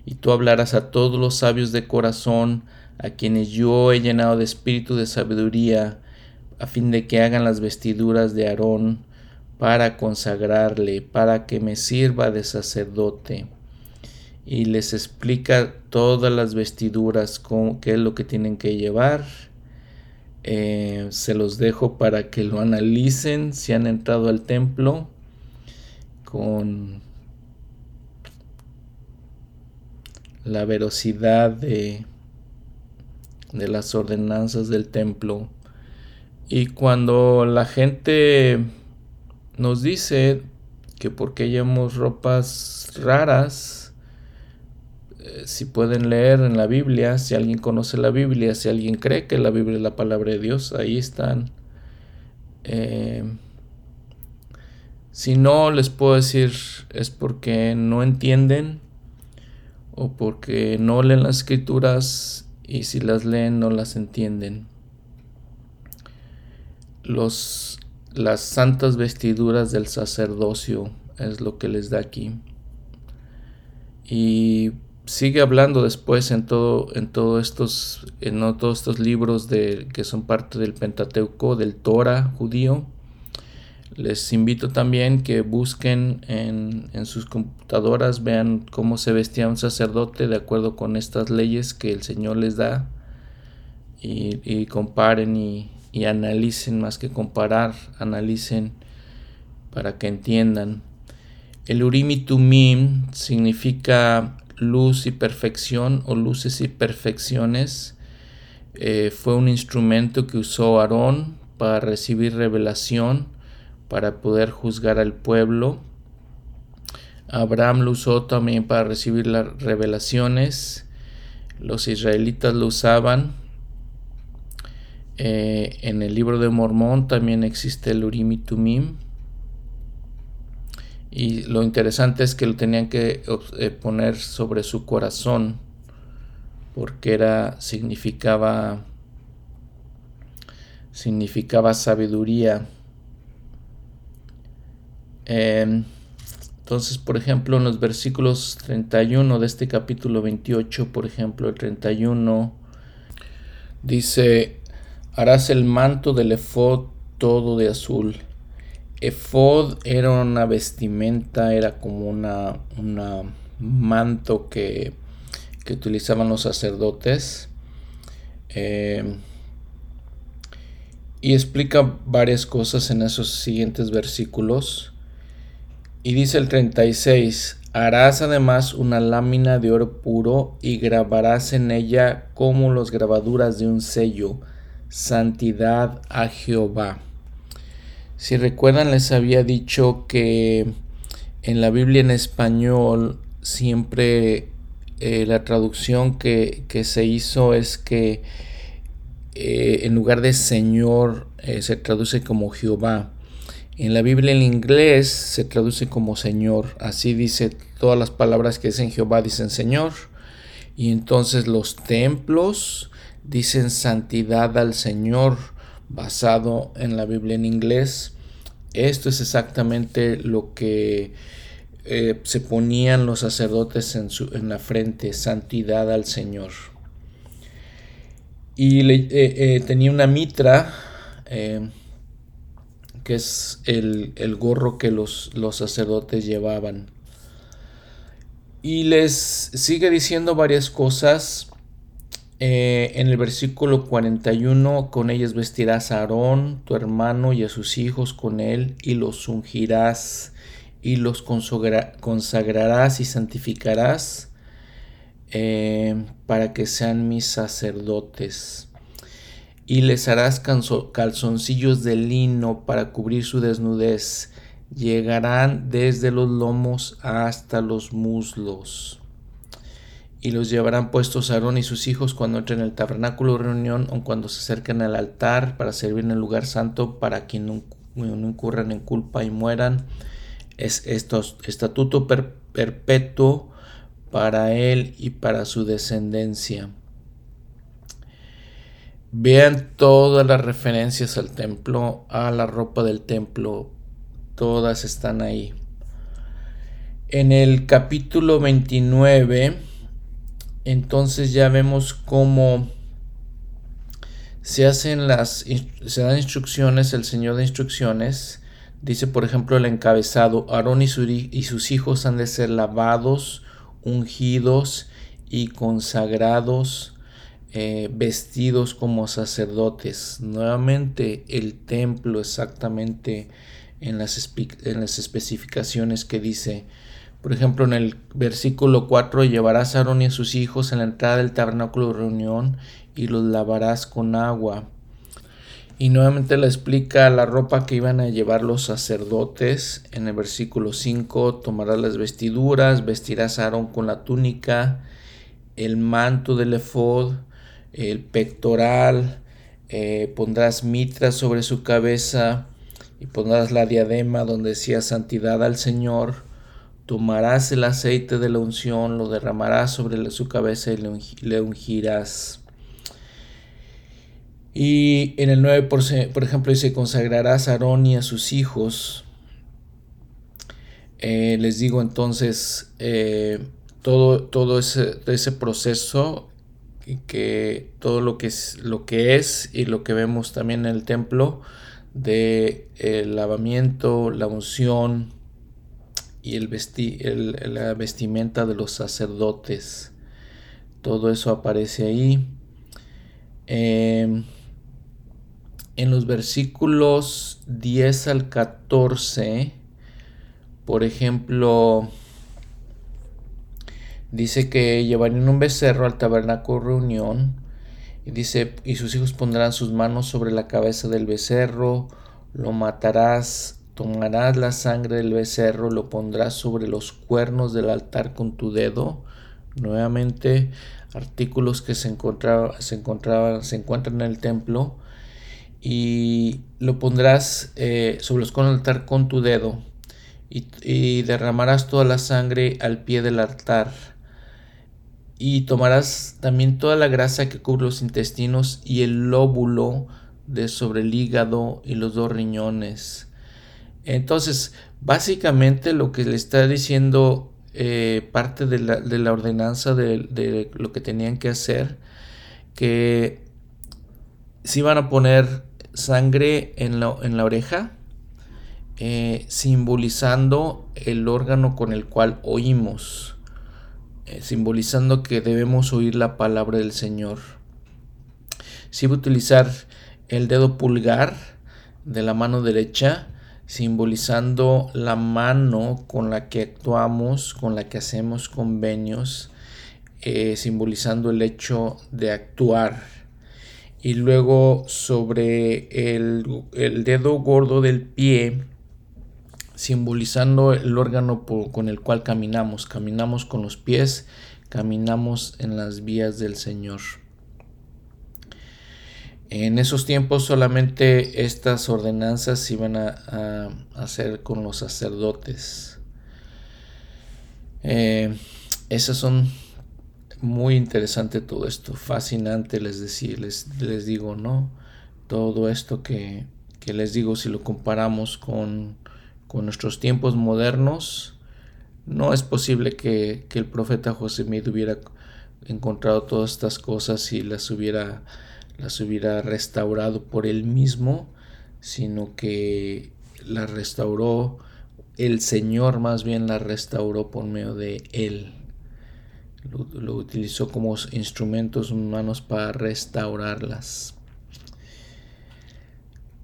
Speaker 1: Y tú hablarás a todos los sabios de corazón, a quienes yo he llenado de espíritu de sabiduría, a fin de que hagan las vestiduras de Aarón para consagrarle, para que me sirva de sacerdote. Y les explica todas las vestiduras, qué es lo que tienen que llevar. Eh, se los dejo para que lo analicen si han entrado al templo con la velocidad de, de las ordenanzas del templo. Y cuando la gente nos dice que porque llevamos ropas raras, si pueden leer en la Biblia, si alguien conoce la Biblia, si alguien cree que la Biblia es la palabra de Dios, ahí están. Eh, si no, les puedo decir es porque no entienden o porque no leen las escrituras y si las leen no las entienden. Los las santas vestiduras del sacerdocio es lo que les da aquí. Y sigue hablando después en todo en todos estos en todos estos libros de que son parte del Pentateuco del Torah judío. Les invito también que busquen en, en sus computadoras, vean cómo se vestía un sacerdote de acuerdo con estas leyes que el Señor les da y, y comparen y, y analicen más que comparar, analicen para que entiendan. El Urim y Tumim significa luz y perfección o luces y perfecciones. Eh, fue un instrumento que usó Aarón para recibir revelación, para poder juzgar al pueblo. Abraham lo usó también para recibir las revelaciones. Los israelitas lo usaban eh, en el libro de Mormón también existe el Urim y Tumim. Y lo interesante es que lo tenían que eh, poner sobre su corazón porque era significaba significaba sabiduría. Em, entonces, por ejemplo, en los versículos 31 de este capítulo 28, por ejemplo, el 31 dice Harás el manto del efod todo de azul. Efod era una vestimenta, era como una, manto que, utilizaban los sacerdotes. Eh, y explica varias cosas en esos siguientes versículos. Y dice el 36, harás además una lámina de oro puro y grabarás en ella como las grabaduras de un sello santidad a Jehová. Si recuerdan, les había dicho que en la Biblia en español siempre eh, la traducción que, se hizo es que eh, en lugar de Señor eh, se traduce como Jehová. En la Biblia en inglés se traduce como Señor. Así dice todas las palabras que dicen Jehová dicen Señor. Y entonces los templos dicen santidad al Señor basado en la Biblia en inglés. Esto es exactamente lo que eh, se ponían los sacerdotes en, su, en, la frente, santidad al Señor. Y le, eh, eh, tenía una mitra, que es el, gorro que los, los, sacerdotes llevaban. Y les sigue diciendo varias cosas. En el versículo 41, con ellas vestirás a Aarón, tu hermano, y a sus hijos con él, y los ungirás y los consagrarás y santificarás eh, para que sean mis sacerdotes. Y les harás calzoncillos de lino para cubrir su desnudez. Llegarán desde los lomos hasta los muslos. Y los llevarán puestos Aarón y sus hijos cuando entren en el tabernáculo de reunión o cuando se acerquen al altar para servir en el lugar santo para que no incurran en culpa y mueran es estatuto perpetuo para él y para su descendencia. Vean todas las referencias al templo, a la ropa del templo, todas están ahí. En el capítulo 29, entonces ya vemos cómo se hacen las, se dan instrucciones, el Señor de instrucciones, Dice, por ejemplo, el encabezado, Aarón y, sus hijos han de ser lavados, ungidos y consagrados, eh, vestidos como sacerdotes. Nuevamente el templo exactamente en las, en las especificaciones que dice, por ejemplo, en el versículo 4, llevarás a Aarón y a sus hijos en la entrada del tabernáculo de reunión y los lavarás con agua y nuevamente le explica la ropa que iban a llevar los sacerdotes. En el versículo 5, tomarás las vestiduras, vestirás a Aarón con la túnica, el manto del efod, el pectoral, eh, pondrás mitras sobre su cabeza y pondrás la diadema donde decía santidad al Señor. Tomarás el aceite de la unción, lo derramarás sobre su cabeza y le ungirás. Y en el 9, por, ejemplo, dice, consagrarás a Aarón y a sus hijos. Eh, les digo entonces, eh, todo, todo ese, ese, proceso, que todo lo que, es, lo que es y lo que vemos también en el templo, de el lavamiento, la unción y el, el la vestimenta de los sacerdotes. Todo eso aparece ahí. Eh, en los versículos 10 al 14, por ejemplo, dice que llevarían un becerro al tabernáculo reunión y dice, y sus hijos pondrán sus manos sobre la cabeza del becerro, lo matarás, tomarás la sangre del becerro, lo pondrás sobre los cuernos del altar con tu dedo. Nuevamente, artículos que se, encontraba, se, encontraban, se encuentran en el templo y lo pondrás eh, sobre los conos del altar con tu dedo y, derramarás toda la sangre al pie del altar y tomarás también toda la grasa que cubre los intestinos y el lóbulo de sobre el hígado y los dos riñones. Entonces, básicamente lo que le está diciendo eh, parte de la, ordenanza de, lo que tenían que hacer, que si van a poner sangre en la, en la oreja, eh, simbolizando el órgano con el cual oímos, eh, simbolizando que debemos oír la palabra del Señor. Si va a utilizar el dedo pulgar de la mano derecha, simbolizando la mano con la que actuamos, con la que hacemos convenios, eh, simbolizando el hecho de actuar y luego sobre el, dedo gordo del pie, simbolizando el órgano con el cual caminamos. Caminamos con los pies, caminamos en las vías del Señor. En esos tiempos solamente estas ordenanzas iban a, hacer con los sacerdotes. Eh, esas son muy interesante todo esto, fascinante les, les, digo, ¿no? Todo esto que, les digo, si lo comparamos con, con, nuestros tiempos modernos, no es posible que, que el profeta José Mid hubiera encontrado todas estas cosas y las hubiera las hubiera restaurado por él mismo, sino que la restauró, el Señor más bien la restauró por medio de él. Lo, utilizó como instrumentos humanos para restaurarlas.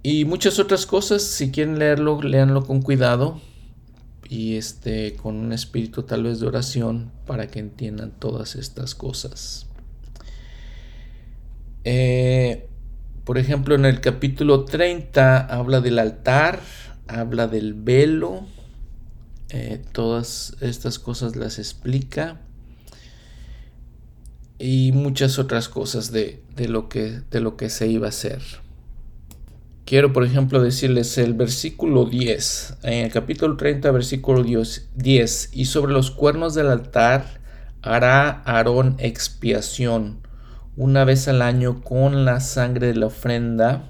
Speaker 1: Y muchas otras cosas, si quieren leerlo, léanlo con cuidado y este con un espíritu tal vez de oración para que entiendan todas estas cosas. Eh, por ejemplo, en el capítulo 30 habla del altar, habla del velo, eh, todas estas cosas las explica y muchas otras cosas de, lo que, de lo que se iba a hacer. Quiero, por ejemplo, decirles el versículo 10, en el capítulo 30, versículo 10, y sobre los cuernos del altar hará Aarón expiación una vez al año con la sangre de la ofrenda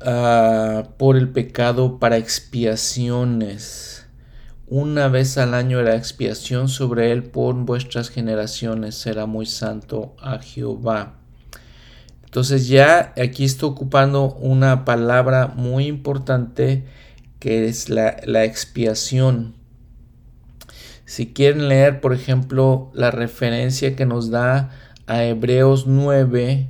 Speaker 1: ah, por el pecado para expiaciones. Una vez al año la expiación sobre él por vuestras generaciones será muy santo a Jehová. Entonces ya aquí está ocupando una palabra muy importante que es la, la expiación. Si quieren leer, por ejemplo, la referencia que nos da a Hebreos 9,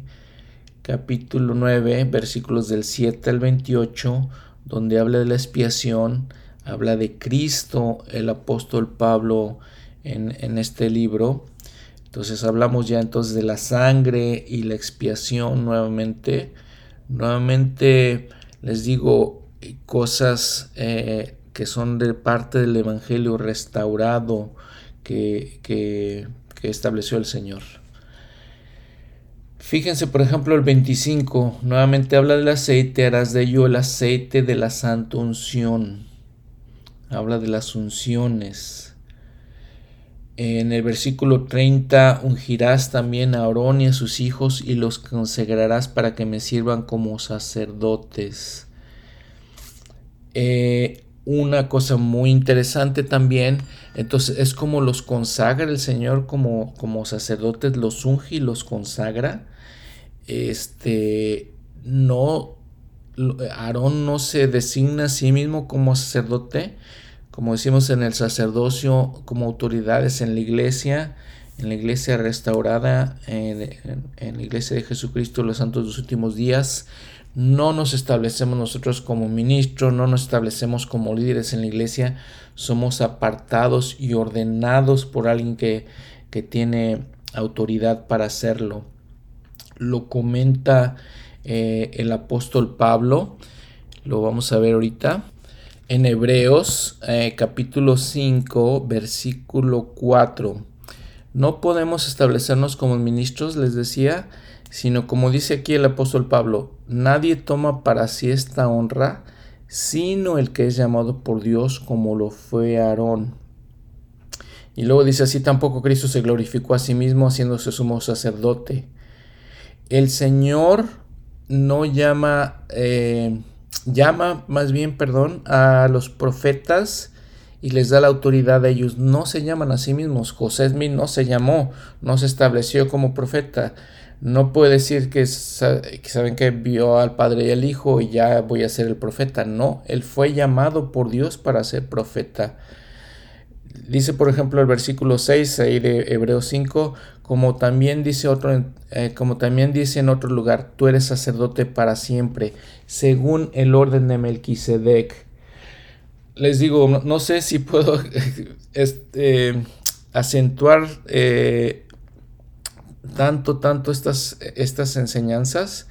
Speaker 1: capítulo 9, versículos del 7 al 28, donde habla de la expiación, habla de Cristo, el apóstol Pablo en, en este libro. Entonces hablamos ya entonces de la sangre y la expiación nuevamente. Nuevamente les digo cosas eh, que son de parte del Evangelio restaurado que, que, estableció el Señor. Fíjense, por ejemplo, el 25, nuevamente habla del aceite, harás de ello el aceite de la santa unción. Habla de las unciones. En el versículo 30, ungirás también a Aarón y a sus hijos y los consagrarás para que me sirvan como sacerdotes. Eh, una cosa muy interesante también. Entonces es como los consagra el Señor como, como sacerdotes, los unge y los consagra. Este no Aarón no se designa a sí mismo como sacerdote, como decimos en el sacerdocio, como autoridades en la iglesia, en la iglesia restaurada, en, en la iglesia de Jesucristo, los santos de los últimos días no nos establecemos nosotros como ministros, no nos establecemos como líderes en la iglesia, somos apartados y ordenados por alguien que, que tiene autoridad para hacerlo. Lo comenta eh, el apóstol Pablo, lo vamos a ver ahorita. En Hebreos eh, capítulo 5 versículo 4. No podemos establecernos como ministros, les decía, sino como dice aquí el apóstol Pablo, nadie toma para sí esta honra, sino el que es llamado por Dios como lo fue Aarón. Y luego dice así, tampoco Cristo se glorificó a sí mismo haciéndose sumo sacerdote. El Señor no llama, eh, llama más bien, perdón, a los profetas y les da la autoridad a ellos. No se llaman a sí mismos. José Smith no se llamó, no se estableció como profeta no puede decir que, saben que vio al Padre y al Hijo y ya voy a ser el profeta. No, él fue llamado por Dios para ser profeta. Dice, por ejemplo, el versículo 6 ahí de Hebreos 5, como también dice otro, eh, como también dice en otro lugar, tú eres sacerdote para siempre, según el orden de Melquisedec. Les digo, no, sé si puedo [LAUGHS] este, acentuar eh, tanto, tanto estas, estas enseñanzas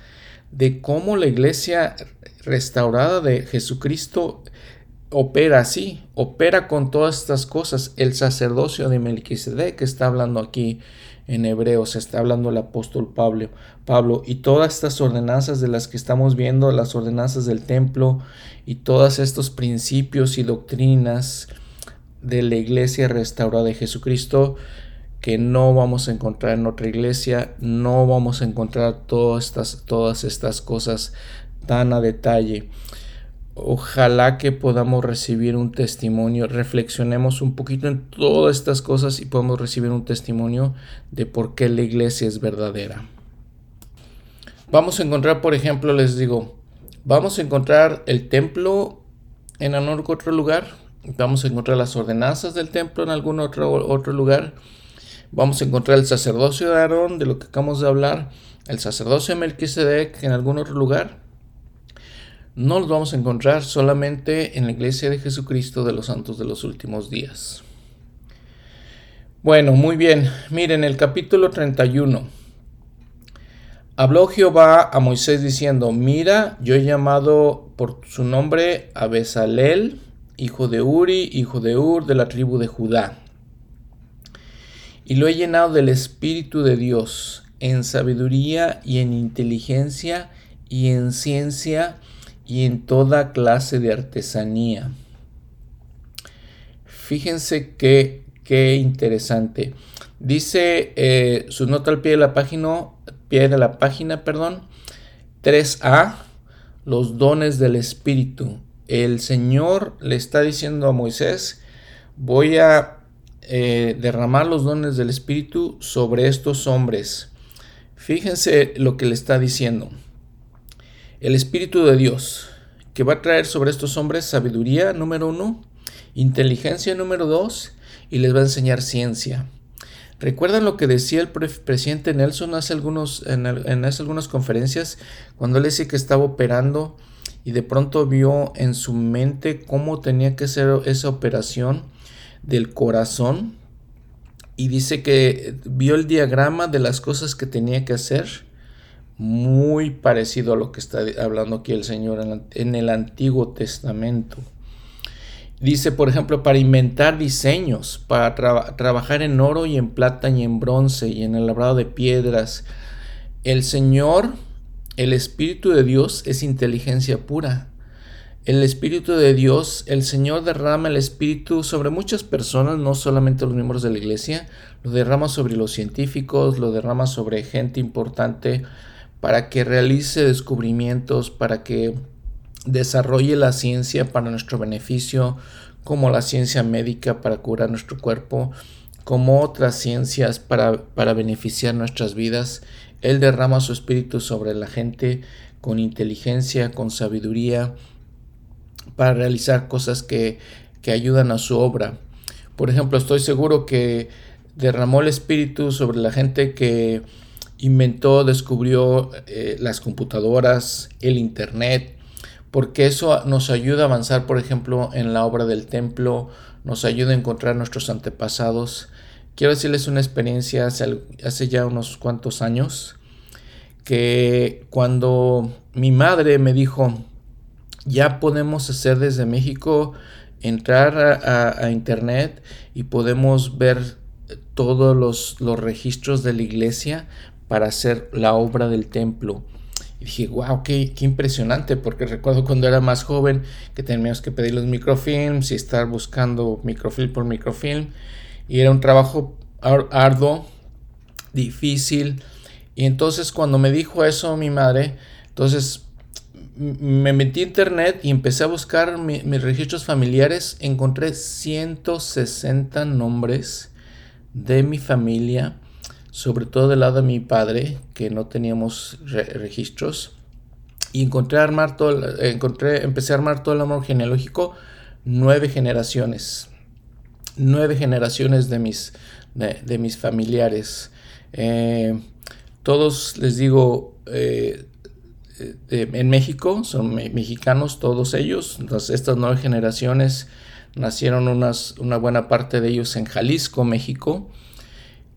Speaker 1: de cómo la iglesia restaurada de Jesucristo opera así, opera con todas estas cosas. El sacerdocio de Melquisedec que está hablando aquí en Hebreos, está hablando el apóstol Pablo, Pablo, y todas estas ordenanzas de las que estamos viendo, las ordenanzas del templo y todos estos principios y doctrinas de la iglesia restaurada de Jesucristo que no vamos a encontrar en otra iglesia, no vamos a encontrar todas estas, todas estas cosas tan a detalle. Ojalá que podamos recibir un testimonio, reflexionemos un poquito en todas estas cosas y podamos recibir un testimonio de por qué la iglesia es verdadera. Vamos a encontrar, por ejemplo, les digo, vamos a encontrar el templo en algún otro lugar, vamos a encontrar las ordenanzas del templo en algún otro, otro lugar, vamos a encontrar el sacerdocio de Aarón, de lo que acabamos de hablar, el sacerdocio de Melquisedec en algún otro lugar no los vamos a encontrar solamente en la iglesia de Jesucristo de los santos de los últimos días. Bueno, muy bien. Miren el capítulo 31. Habló Jehová a Moisés diciendo, mira, yo he llamado por su nombre a Besalel, hijo de Uri, hijo de Ur, de la tribu de Judá. Y lo he llenado del Espíritu de Dios, en sabiduría y en inteligencia y en ciencia y en toda clase de artesanía. Fíjense qué, qué interesante. Dice eh, su nota al pie de la página, pie de la página, perdón, 3a, los dones del Espíritu. El Señor le está diciendo a Moisés, voy a eh, derramar los dones del Espíritu sobre estos hombres. Fíjense lo que le está diciendo el Espíritu de Dios, que va a traer sobre estos hombres sabiduría, número uno, inteligencia, número dos, y les va a enseñar ciencia. ¿Recuerdan lo que decía el presidente Nelson hace algunos, en, hace algunas conferencias cuando él decía que estaba operando y de pronto vio en su mente cómo tenía que ser esa operación del corazón y dice que vio el diagrama de las cosas que tenía que hacer muy parecido a lo que está hablando aquí el Señor en, el Antiguo Testamento. Dice, por ejemplo, para inventar diseños, para trabajar en oro y en plata y en bronce y en el labrado de piedras. El Señor, el Espíritu de Dios es inteligencia pura. El Espíritu de Dios, el Señor derrama el Espíritu sobre muchas personas, no solamente los miembros de la iglesia, lo derrama sobre los científicos, lo derrama sobre gente importante, para que realice descubrimientos, para que desarrolle la ciencia para nuestro beneficio, como la ciencia médica para curar nuestro cuerpo, como otras ciencias para, para beneficiar nuestras vidas. Él derrama su espíritu sobre la gente con inteligencia, con sabiduría, para realizar cosas que, que ayudan a su obra. Por ejemplo, estoy seguro que derramó el espíritu sobre la gente que inventó, descubrió eh, las computadoras, el Internet, porque eso nos ayuda a avanzar, por ejemplo, en la obra del templo, nos ayuda a encontrar nuestros antepasados. Quiero decirles una experiencia hace, hace ya unos cuantos años, que cuando mi madre me dijo, ya podemos hacer desde México, entrar a Internet y podemos ver todos los, los registros de la iglesia, para hacer la obra del templo. Y dije, wow, qué, qué, impresionante, porque recuerdo cuando era más joven que teníamos que pedir los microfilms y estar buscando microfilm por microfilm. Y era un trabajo arduo, difícil. Y entonces cuando me dijo eso mi madre, entonces me metí a internet y empecé a buscar mis registros familiares. Encontré 160 nombres de mi familia sobre todo del lado de mi padre, que no teníamos registros. Y encontré armar todo, encontré, empecé a armar todo el amor genealógico, nueve generaciones. Nueve generaciones de mis, de, mis familiares. Eh, todos, les digo, eh, en México, son mexicanos todos ellos. estas nueve generaciones nacieron una buena parte de ellos en Jalisco, México.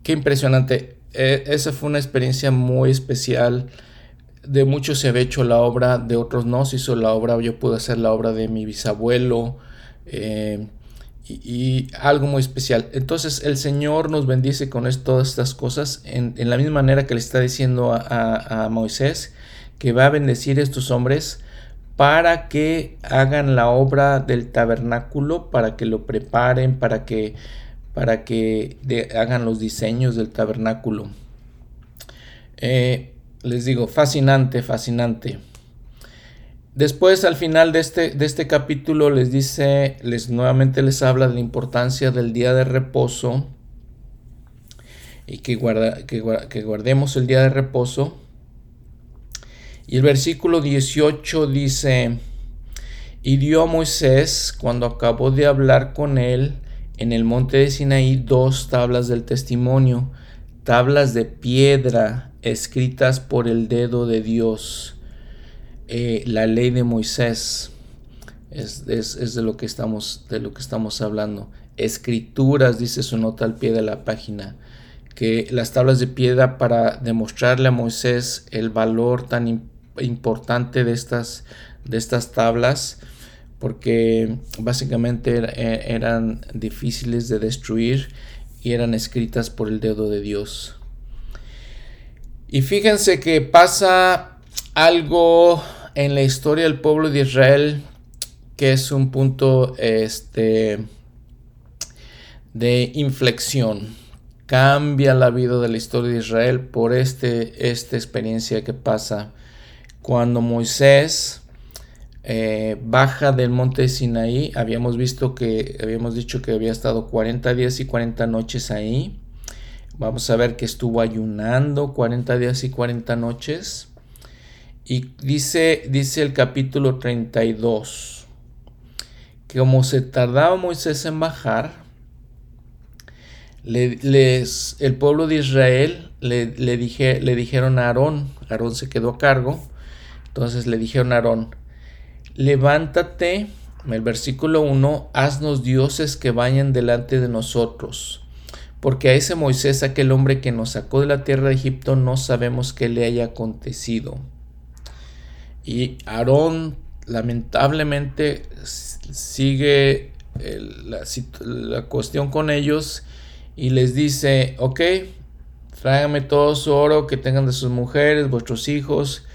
Speaker 1: Qué impresionante. E, esa fue una experiencia muy especial. De muchos se había hecho la obra, de otros no se hizo la obra. Yo pude hacer la obra de mi bisabuelo, Eh, y, algo muy especial. Entonces el Señor nos bendice con todas estas cosas en, la misma manera que le está diciendo a, Moisés que va a bendecir estos hombres para que hagan la obra del tabernáculo, para que lo preparen, para que, para que hagan los diseños del tabernáculo. Eh, les digo, fascinante, fascinante. Después, al final de este, de este capítulo, les dice, les nuevamente les habla de la importancia del día de reposo y que, guarda, que guardemos el día de reposo. Y el versículo 18 dice, y dio a Moisés, cuando acabó de hablar con él, en el monte de Sinaí, dos tablas del testimonio, tablas de piedra escritas por el dedo de Dios eh, la ley de Moisés. Es, de, lo que estamos, de lo que estamos hablando. Escrituras, dice su nota al pie de la página, que las tablas de piedra para demostrarle a Moisés el valor tan importante de estas, de estas tablas, porque básicamente eh, eran difíciles de destruir y eran escritas por el dedo de Dios. Y fíjense que pasa algo en la historia del pueblo de Israel, que es un punto este, de inflexión. Cambia la vida de la historia de Israel por este, esta experiencia que pasa cuando Moisés eh, baja del monte de Sinaí. Habíamos visto que, habíamos dicho que había estado 40 días y 40 noches ahí. Vamos a ver que estuvo ayunando 40 días y 40 noches. Y dice, dice el capítulo 32, que como se tardaba Moisés en bajar, les, el pueblo de Israel le, dije, le dijeron a Aarón, Aarón se quedó a cargo, entonces le dijeron a Aarón, levántate, el versículo 1, haznos dioses que vayan delante de nosotros, porque a ese Moisés, aquel hombre que nos sacó de la tierra de Egipto, no sabemos qué le haya acontecido. Y Aarón lamentablemente sigue la, cuestión con ellos y les dice, ok, tráigame todo su oro que tengan de sus mujeres, vuestros hijos.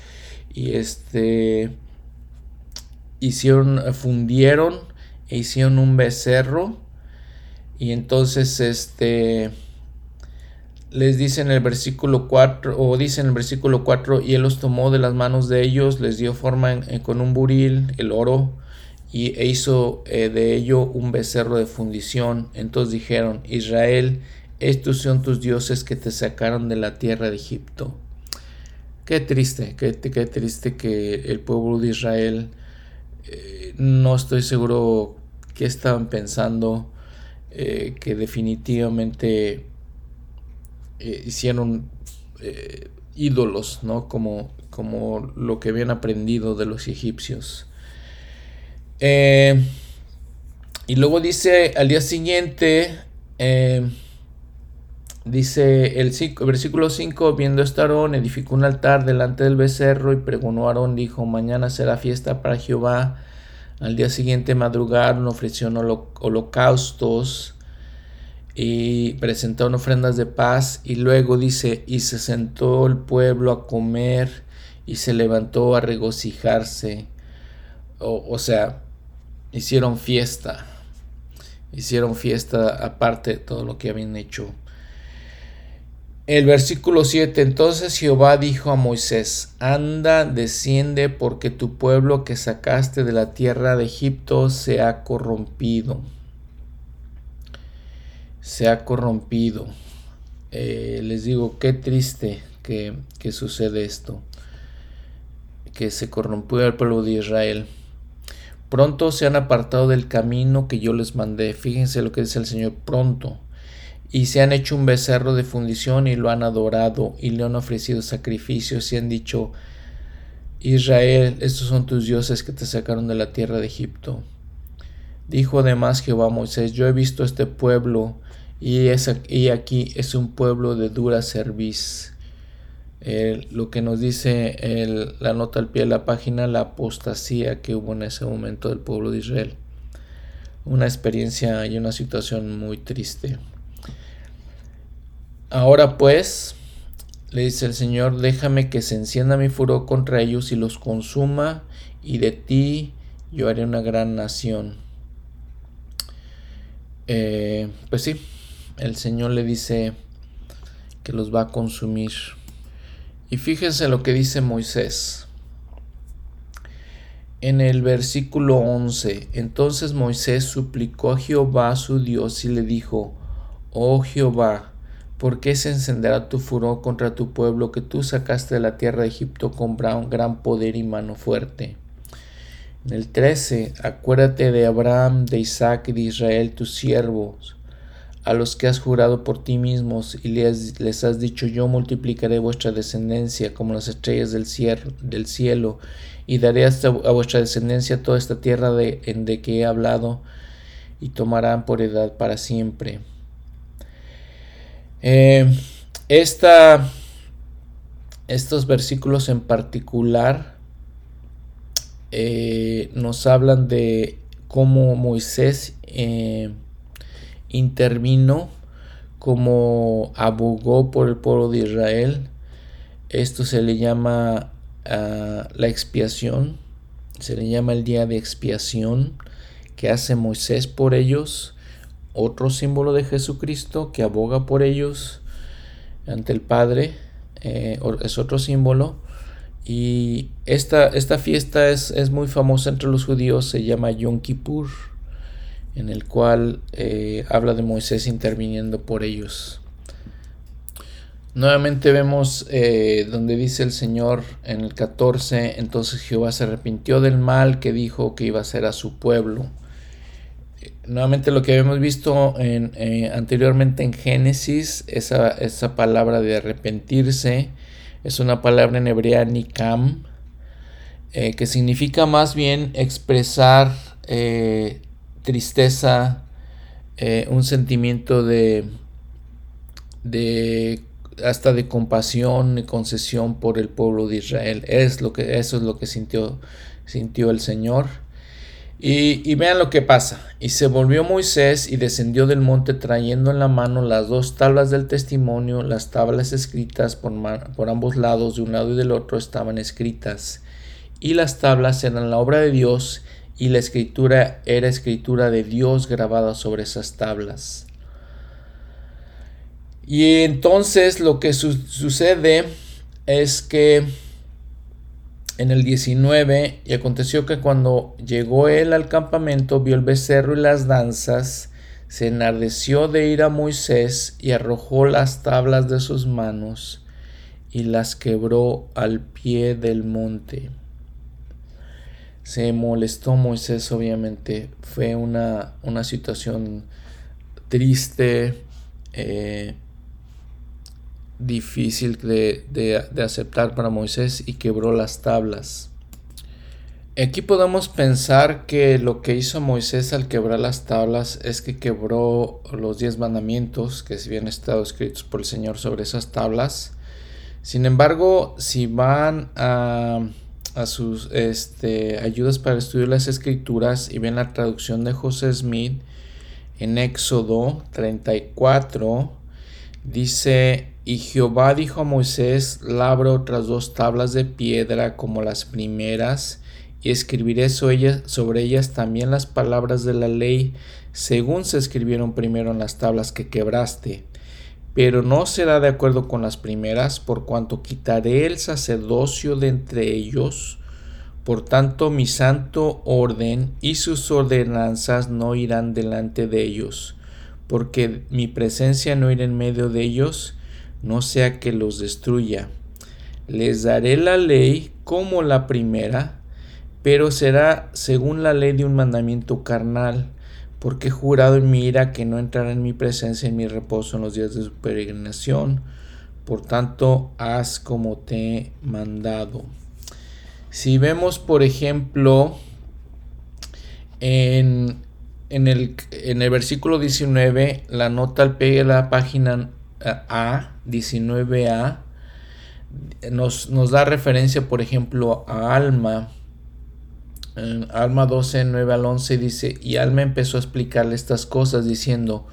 Speaker 1: Y este hicieron, fundieron e hicieron un becerro. Y entonces este les dice en el versículo 4, o dice en el versículo 4, y él los tomó de las manos de ellos, les dio forma con un buril, el oro, y e hizo eh, de ello un becerro de fundición. Entonces dijeron, Israel, estos son tus dioses que te sacaron de la tierra de Egipto. Qué triste, qué, qué triste que el pueblo de Israel, eh, no estoy seguro qué estaban pensando, eh, que definitivamente eh, hicieron ídolos, ¿no? Como, como lo que habían aprendido de los egipcios. Y luego dice al día siguiente, dice el, versículo 5, viendo esto Aarón, edificó un altar delante del becerro y pregonó a Aarón, dijo, mañana será fiesta para Jehová. Al día siguiente madrugaron, ofrecieron holocaustos y presentaron ofrendas de paz y luego dice, y se sentó el pueblo a comer y se levantó a regocijarse. O, sea, hicieron fiesta, hicieron fiesta aparte de todo lo que habían hecho. El versículo 7, entonces Jehová dijo a Moisés, anda, desciende, porque tu pueblo que sacaste de la tierra de Egipto se ha corrompido se ha corrompido. Eh, les digo, qué triste que, sucede esto, que se corrompió el pueblo de Israel. Pronto se han apartado del camino que yo les mandé. Fíjense lo que dice el Señor, pronto. Y se han hecho un becerro de fundición y lo han adorado y le han ofrecido sacrificios y han dicho, Israel, estos son tus dioses que te sacaron de la tierra de Egipto. Dijo además Jehová Moisés, yo he visto este pueblo y, es, y aquí es un pueblo de dura cerviz. lo que nos dice la nota al pie de la página, la apostasía que hubo en ese momento del pueblo de Israel. una experiencia y una situación muy triste. Ahora pues, le dice el Señor, déjame que se encienda mi furor contra ellos y los consuma, y de ti yo haré una gran nación. Eh, pues sí, el Señor le dice que los va a consumir. Y fíjense lo que dice Moisés. En el versículo 11, entonces Moisés suplicó a Jehová su Dios y le dijo, Oh Jehová, ¿por qué se encenderá tu furor contra tu pueblo que tú sacaste de la tierra de Egipto con gran poder y mano fuerte? En el 13, acuérdate de Abraham, de Isaac y de Israel, tus siervos, a los que has jurado por ti mismos y les, has dicho, yo multiplicaré vuestra descendencia como las estrellas del cielo, y daré hasta a vuestra descendencia toda esta tierra de, en de que he hablado y tomarán por edad para siempre. Eh, estos versículos en particular eh, nos hablan de cómo Moisés eh, intervino, cómo abogó por el pueblo de Israel. Esto se le llama ah, la expiación, se le llama el día de expiación que hace Moisés por ellos, otro símbolo de Jesucristo que aboga por ellos ante el Padre, eh, es otro símbolo. Y esta, esta fiesta es, es, muy famosa entre los judíos, se llama Yom Kippur, en el cual eh, habla de Moisés interviniendo por ellos. Nuevamente vemos eh, donde dice el Señor en el 14, entonces Jehová se arrepintió del mal que dijo que iba a hacer a su pueblo. Nuevamente lo que habíamos visto en, eh, anteriormente en Génesis, esa, esa palabra de arrepentirse, es una palabra en hebrea nikam, eh, que significa más bien expresar eh, tristeza, un sentimiento de, de hasta de compasión y concesión por el pueblo de Israel. Es lo que, eso es lo que sintió, sintió el Señor. Y, vean lo que pasa. Y se volvió Moisés y descendió del monte trayendo en la mano las dos tablas del testimonio, las tablas escritas por, por, ambos lados, de un lado y del otro, estaban escritas. Y las tablas eran la obra de Dios y la escritura era escritura de Dios grabada sobre esas tablas. Y entonces lo que sucede es que en el 19, y aconteció que cuando llegó él al campamento, vio el becerro y las danzas, se enardeció de ir a Moisés y arrojó las tablas de sus manos y las quebró al pie del monte. Se molestó Moisés, obviamente. Fue una, una situación triste. Eh, difícil de, aceptar para Moisés y quebró las tablas. Aquí podemos pensar que lo que hizo Moisés al quebrar las tablas es que quebró los diez mandamientos que se habían estado escritos por el Señor sobre esas tablas. Sin embargo, si van a, a sus este, ayudas para estudiar las escrituras y ven la traducción de José Smith en Éxodo 34, dice y Jehová dijo a Moisés, labra otras dos tablas de piedra como las primeras, y escribiré sobre ellas, también las palabras de la ley, según se escribieron primero en las tablas que quebraste. Pero no será de acuerdo con las primeras, por cuanto quitaré el sacerdocio de entre ellos. Por tanto, mi santo orden y sus ordenanzas no irán delante de ellos, porque mi presencia no irá en medio de ellos, no sea que los destruya. Les daré la ley como la primera, pero será según la ley de un mandamiento carnal, porque he jurado en mi ira que no entrará en mi presencia en mi reposo en los días de su peregrinación. Por tanto, haz como te he mandado. Si vemos, por ejemplo, en, el, en el versículo 19, la nota al pie de la página a, 19a, nos, nos da referencia, por ejemplo, a Alma, En Alma 12, 9 al 11 dice, y Alma empezó a explicarle estas cosas diciendo,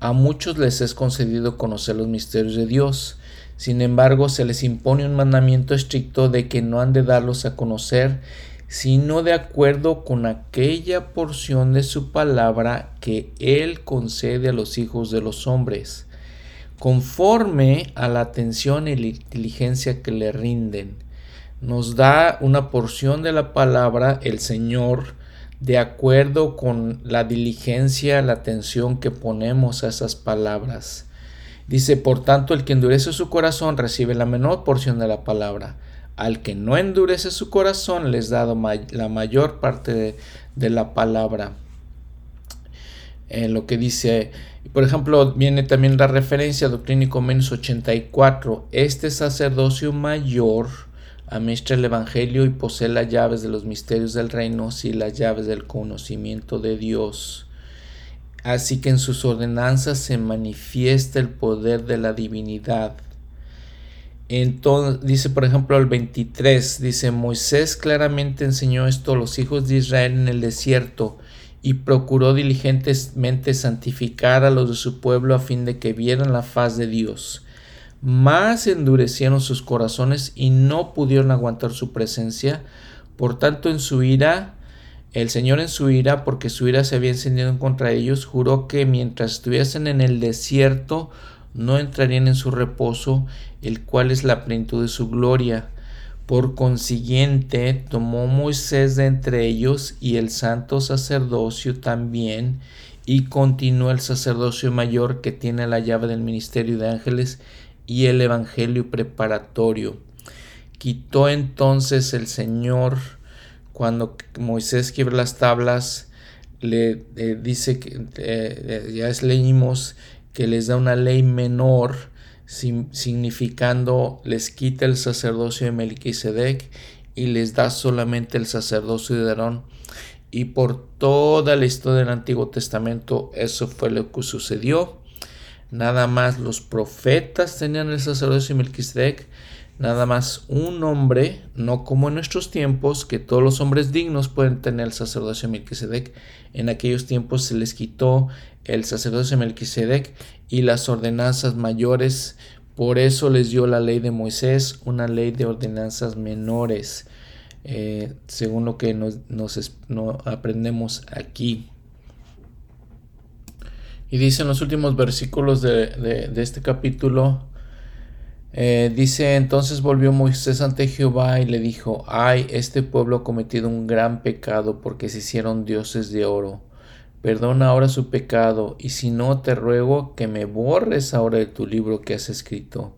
Speaker 1: a muchos les es concedido conocer los misterios de Dios, sin embargo se les impone un mandamiento estricto de que no han de darlos a conocer, sino de acuerdo con aquella porción de su palabra que Él concede a los hijos de los hombres, conforme a la atención y la inteligencia que le rinden nos da una porción de la palabra el Señor de acuerdo con la diligencia, la atención que ponemos a esas palabras. Dice, por tanto, el que endurece su corazón recibe la menor porción de la palabra. Al que no endurece su corazón les dado la mayor parte de, la palabra. En lo que dice, por ejemplo, viene también la referencia y Convenios 84. Este sacerdocio mayor Administra el Evangelio y posee las llaves de los misterios del reino y las llaves del conocimiento de Dios. Así que en sus ordenanzas se manifiesta el poder de la divinidad. Entonces, dice por ejemplo el 23, dice Moisés claramente enseñó esto a los hijos de Israel en el desierto y procuró diligentemente santificar a los de su pueblo a fin de que vieran la faz de Dios más endurecieron sus corazones y no pudieron aguantar su presencia. Por tanto, en su ira, el Señor en su ira, porque su ira se había encendido en contra ellos, juró que mientras estuviesen en el desierto, no entrarían en su reposo, el cual es la plenitud de su gloria. Por consiguiente, tomó Moisés de entre ellos y el santo sacerdocio también, y continuó el sacerdocio mayor que tiene la llave del ministerio de ángeles y el Evangelio preparatorio. Quitó entonces el Señor cuando Moisés quiebra las tablas, le eh, dice que eh, ya leímos que les da una ley menor, significando les quita el sacerdocio de Melquisedec y les da solamente el sacerdocio de Aarón. Y por toda la historia del Antiguo Testamento eso fue lo que sucedió. Nada más los profetas tenían el sacerdocio de Melquisedec. Nada más un hombre, no como en nuestros tiempos, que todos los hombres dignos pueden tener el sacerdocio de Melquisedec. En aquellos tiempos se les quitó el sacerdocio de Melquisedec y las ordenanzas mayores. Por eso les dio la ley de Moisés, una ley de ordenanzas menores, eh, según lo que nos, aprendemos aquí. Y dice en los últimos versículos de, este capítulo, eh, dice, entonces volvió Moisés ante Jehová y le dijo, ay, este pueblo ha cometido un gran pecado porque se hicieron dioses de oro. Perdona ahora su pecado, y si no, te ruego que me borres ahora de tu libro que has escrito.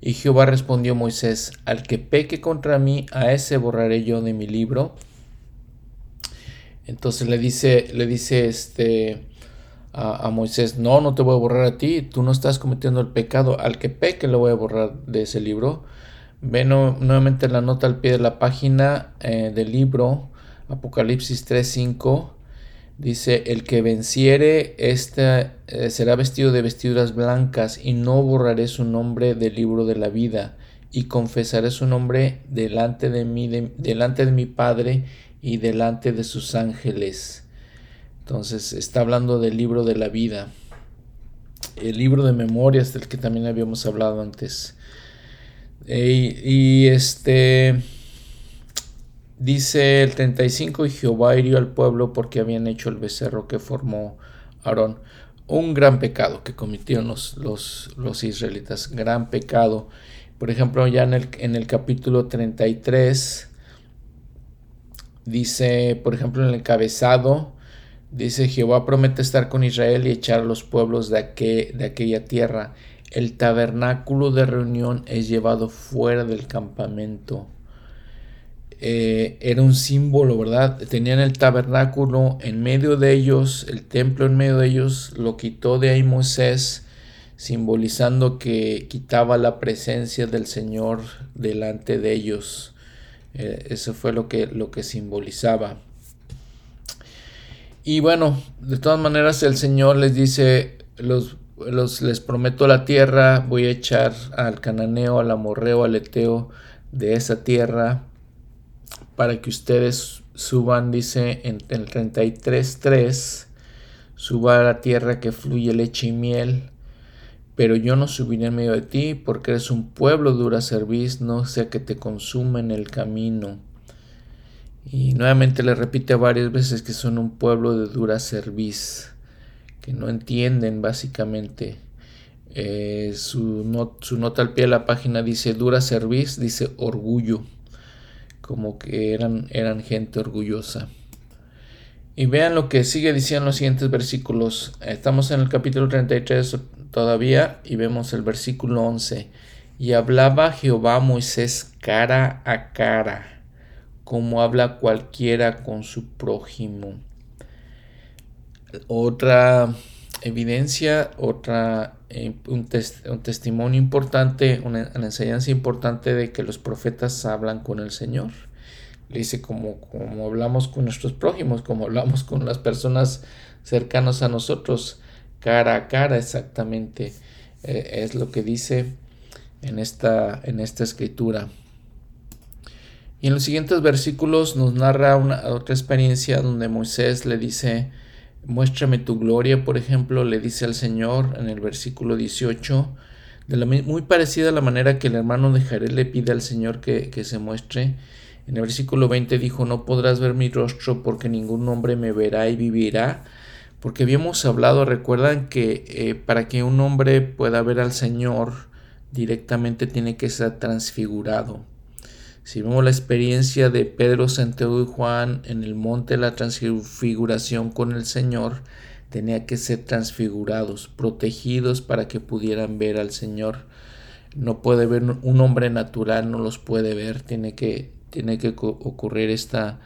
Speaker 1: Y Jehová respondió a Moisés, al que peque contra mí, a ese borraré yo de mi libro. Entonces le dice, le dice este, a, Moisés, no, no te voy a borrar a ti, tú no estás cometiendo el pecado, al que peque lo voy a borrar de ese libro. Ve nuevamente la nota al pie de la página eh, del libro, Apocalipsis 3.5, dice, el que venciere este será vestido de vestiduras blancas y no borraré su nombre del libro de la vida y confesaré su nombre delante de mí, delante de mi Padre y delante de sus ángeles. Entonces está hablando del libro de la vida. El libro de memorias del que también habíamos hablado antes. Y este dice el 35 y Jehová hirió al pueblo porque habían hecho el becerro que formó Aarón. Un gran pecado que cometieron los, los, israelitas. Gran pecado. Por ejemplo, ya en el, en el capítulo 33 dice, por ejemplo, en el encabezado, Dice Jehová promete estar con Israel y echar a los pueblos de, de aquella tierra. El tabernáculo de reunión es llevado fuera del campamento. Eh, era un símbolo, ¿verdad? Tenían el tabernáculo en medio de ellos, el templo en medio de ellos, lo quitó de ahí Moisés, simbolizando que quitaba la presencia del Señor delante de ellos. Eh, eso fue lo que, lo que simbolizaba. Y bueno, de todas maneras el Señor les dice, los, les prometo la tierra, voy a echar al cananeo, al amorreo, al eteo de esa tierra para que ustedes suban, dice en el 33.3, suba a la tierra que fluye leche y miel, pero yo no subiré en medio de ti, porque eres un pueblo dura serviz, no sea que te consuma en el camino. Y nuevamente le repite varias veces que son un pueblo de dura serviz, que no entienden básicamente. Eh, su, su, nota al pie de la página dice dura serviz, dice orgullo, como que eran, eran gente orgullosa. Y vean lo que sigue diciendo los siguientes versículos. Estamos en el capítulo 33 todavía y vemos el versículo 11. Y hablaba Jehová a Moisés cara a cara, como habla cualquiera con su prójimo. Otra evidencia, otra eh, un, testimonio importante, una, enseñanza importante de que los profetas hablan con el Señor. Le dice como, como hablamos con nuestros prójimos, como hablamos con las personas cercanas a nosotros cara a cara exactamente eh, es lo que dice en esta, en esta escritura. Y en los siguientes versículos nos narra otra experiencia donde Moisés le dice, muéstrame tu gloria, por ejemplo, le dice al Señor en el versículo 18, de muy parecida a la manera que el hermano de Jared le pide al Señor que, que se muestre. En el versículo 20 dijo, no podrás ver mi rostro porque ningún hombre me verá y vivirá porque habíamos hablado, recuerdan que eh, para que un hombre pueda ver al Señor directamente tiene que ser transfigurado. Si vemos la experiencia de Pedro, Santiago y Juan en el monte de la transfiguración con el Señor, tenía que ser transfigurados, protegidos para que pudieran ver al Señor. No puede ver un hombre natural, no los puede ver, tiene que, tiene que ocurrir esta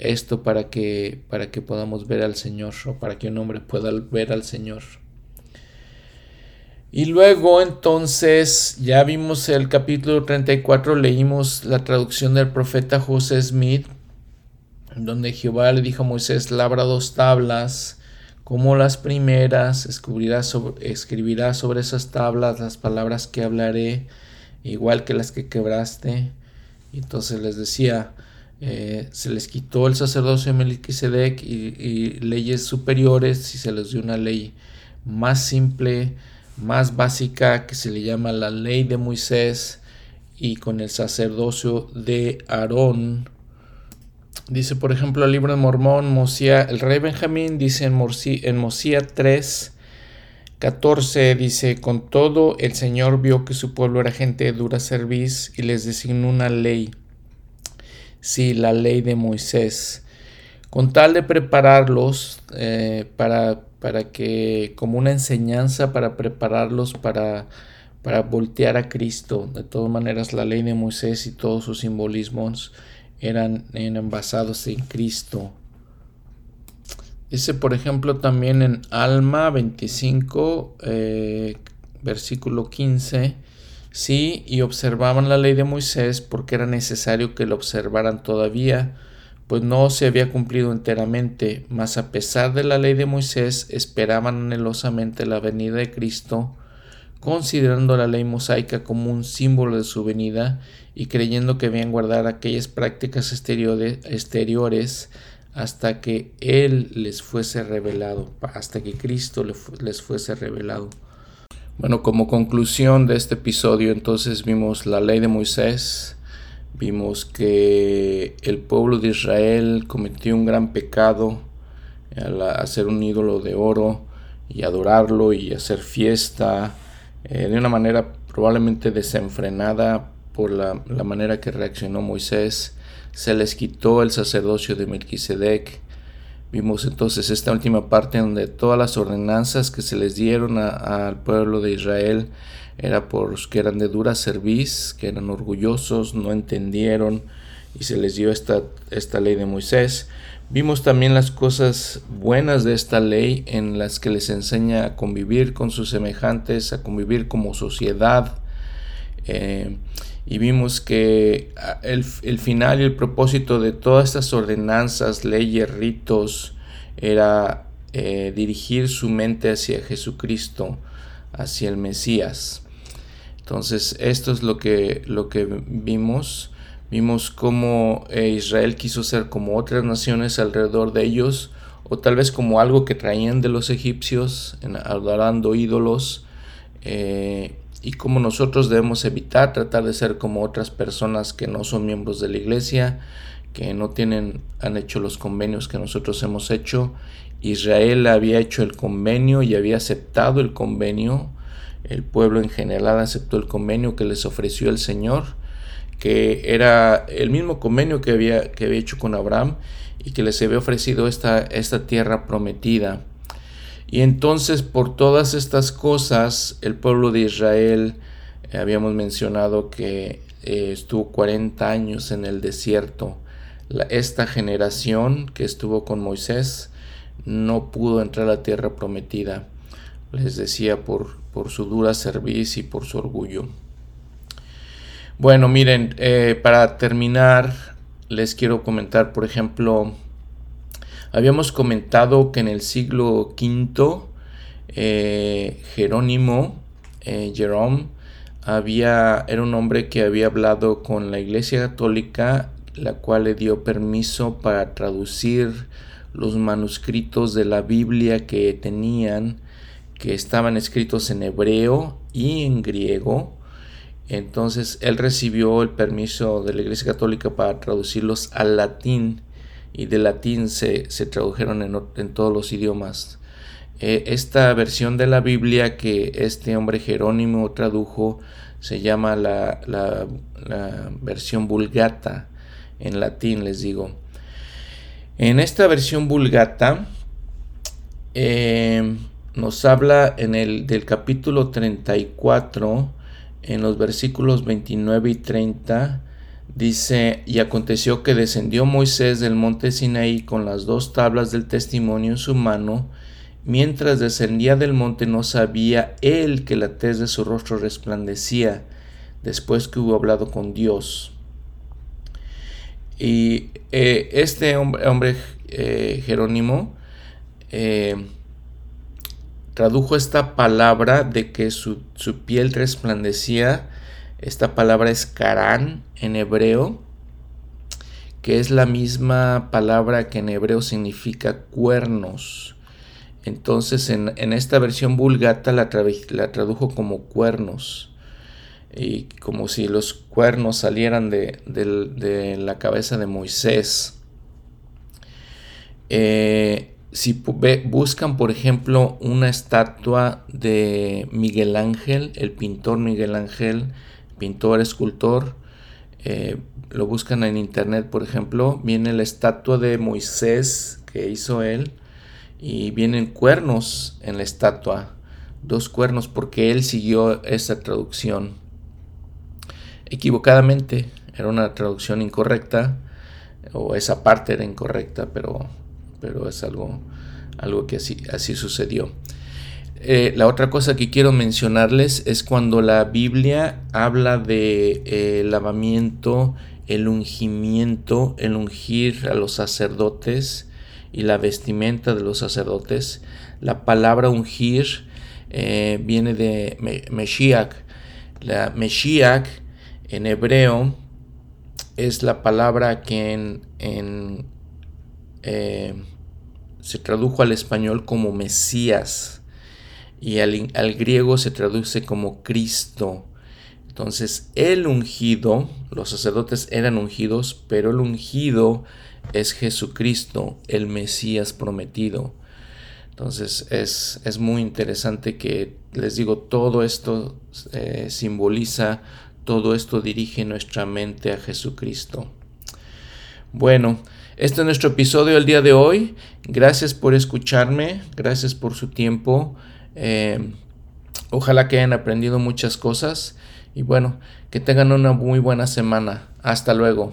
Speaker 1: esto para que, para que podamos ver al Señor o para que un hombre pueda ver al Señor. Y luego entonces ya vimos el capítulo 34, leímos la traducción del profeta José Smith, donde Jehová le dijo a Moisés, labra dos tablas, como las primeras, escribirá sobre, esas tablas las palabras que hablaré, igual que las que quebraste. Y entonces les decía, eh, se les quitó el sacerdocio de Melquisedec y, leyes superiores y se les dio una ley más simple, más básica que se le llama la ley de Moisés y con el sacerdocio de Aarón. Dice, por ejemplo, el libro de Mormón, Mosía, el rey Benjamín dice en, en Mosía 3, 14, dice, con todo el Señor vio que su pueblo era gente de dura cerviz y les designó una ley sí, la ley de Moisés, con tal de prepararlos eh, para, para que, como una enseñanza, para prepararlos para, para voltear a Cristo. De todas maneras, la ley de Moisés y todos sus simbolismos eran, eran basados en Cristo. Dice, por ejemplo, también en Alma 25, eh, versículo 15, Sí, y observaban la ley de Moisés porque era necesario que lo observaran todavía, pues no se había cumplido enteramente, mas a pesar de la ley de Moisés esperaban anhelosamente la venida de Cristo, considerando la ley mosaica como un símbolo de su venida y creyendo que debían guardar aquellas prácticas exteriores hasta que Él les fuese revelado, hasta que Cristo les fuese revelado. Bueno, como conclusión de este episodio, entonces vimos la ley de Moisés, vimos que el pueblo de Israel cometió un gran pecado al hacer un ídolo de oro y adorarlo y hacer fiesta eh, de una manera probablemente desenfrenada por la, la manera que reaccionó Moisés. Se les quitó el sacerdocio de Melquisedec Vimos entonces esta última parte donde todas las ordenanzas que se les dieron al pueblo de Israel era por los que eran de dura cerviz, que eran orgullosos, no entendieron y se les dio esta, esta ley de Moisés. Vimos también las cosas buenas de esta ley en las que les enseña a convivir con sus semejantes, a convivir como sociedad. Eh, y vimos que ah, el, final y el propósito de todas estas ordenanzas, leyes, ritos, era eh, dirigir su mente hacia Jesucristo, hacia el Mesías. Entonces, esto es lo que, lo que vimos. Vimos cómo eh, Israel quiso ser como otras naciones alrededor de ellos, o tal vez como algo que traían de los egipcios, adorando ídolos, eh, y cómo nosotros debemos evitar tratar de ser como otras personas que no son miembros de la iglesia, que no tienen, han hecho los convenios que nosotros hemos hecho. Israel había hecho el convenio y había aceptado el convenio. El pueblo en general aceptó el convenio que les ofreció el Señor, que era el mismo convenio que había, que había hecho con Abraham y que les había ofrecido esta, esta tierra prometida. Y entonces por todas estas cosas el pueblo de Israel, eh, habíamos mencionado que eh, estuvo 40 años en el desierto. esta generación que estuvo con Moisés no pudo entrar a la tierra prometida. Les decía por, por su dura servicio y por su orgullo. Bueno, miren, eh, para terminar, les quiero comentar, por ejemplo, Habíamos comentado que en el siglo V eh, Jerónimo, eh, Jerome, había, era un hombre que había hablado con la Iglesia Católica, la cual le dio permiso para traducir los manuscritos de la Biblia que tenían, que estaban escritos en hebreo y en griego. Entonces él recibió el permiso de la Iglesia Católica para traducirlos al latín y de latín se, tradujeron en, todos los idiomas. Eh, esta versión de la Biblia que este hombre Jerónimo tradujo se llama la, versión vulgata en latín, les digo. En esta versión vulgata eh, nos habla en el del capítulo 34, en los versículos 29 y 30, Dice, y aconteció que descendió Moisés del monte Sinaí con las dos tablas del testimonio en su mano, mientras descendía del monte no sabía él que la tez de su rostro resplandecía, después que hubo hablado con Dios. Y eh, este hombre, eh, Jerónimo eh, tradujo esta palabra de que su, su piel resplandecía esta palabra es Karán en hebreo, que es la misma palabra que en hebreo significa cuernos. Entonces en, esta versión vulgata la, la, tradujo como cuernos. Y como si los cuernos salieran de, la cabeza de Moisés. Eh, si buscan, por ejemplo, una estatua de Miguel Ángel, el pintor Miguel Ángel, pintor, escultor, eh, lo buscan en internet, por ejemplo, viene la estatua de Moisés que hizo él y vienen cuernos en la estatua, dos cuernos, porque él siguió esa traducción. Equivocadamente, era una traducción incorrecta, o esa parte era incorrecta, pero, pero es algo, algo que así, así sucedió. Eh, la otra cosa que quiero mencionarles es cuando la Biblia habla de eh, lavamiento, el ungimiento, el ungir a los sacerdotes y la vestimenta de los sacerdotes. La palabra ungir eh, viene de Meshiach. La Meshiach en hebreo es la palabra que en, se tradujo al español como Mesías y al, griego se traduce como Cristo. Entonces, el ungido, los sacerdotes eran ungidos, pero el ungido es Jesucristo, el Mesías prometido. Entonces es, muy interesante que les digo, todo esto eh, simboliza, todo esto dirige nuestra mente a Jesucristo. Bueno, este es nuestro episodio del día de hoy. Gracias por escucharme, gracias por su tiempo. Eh, ojalá que hayan aprendido muchas cosas y bueno, que tengan una muy buena semana. Hasta luego.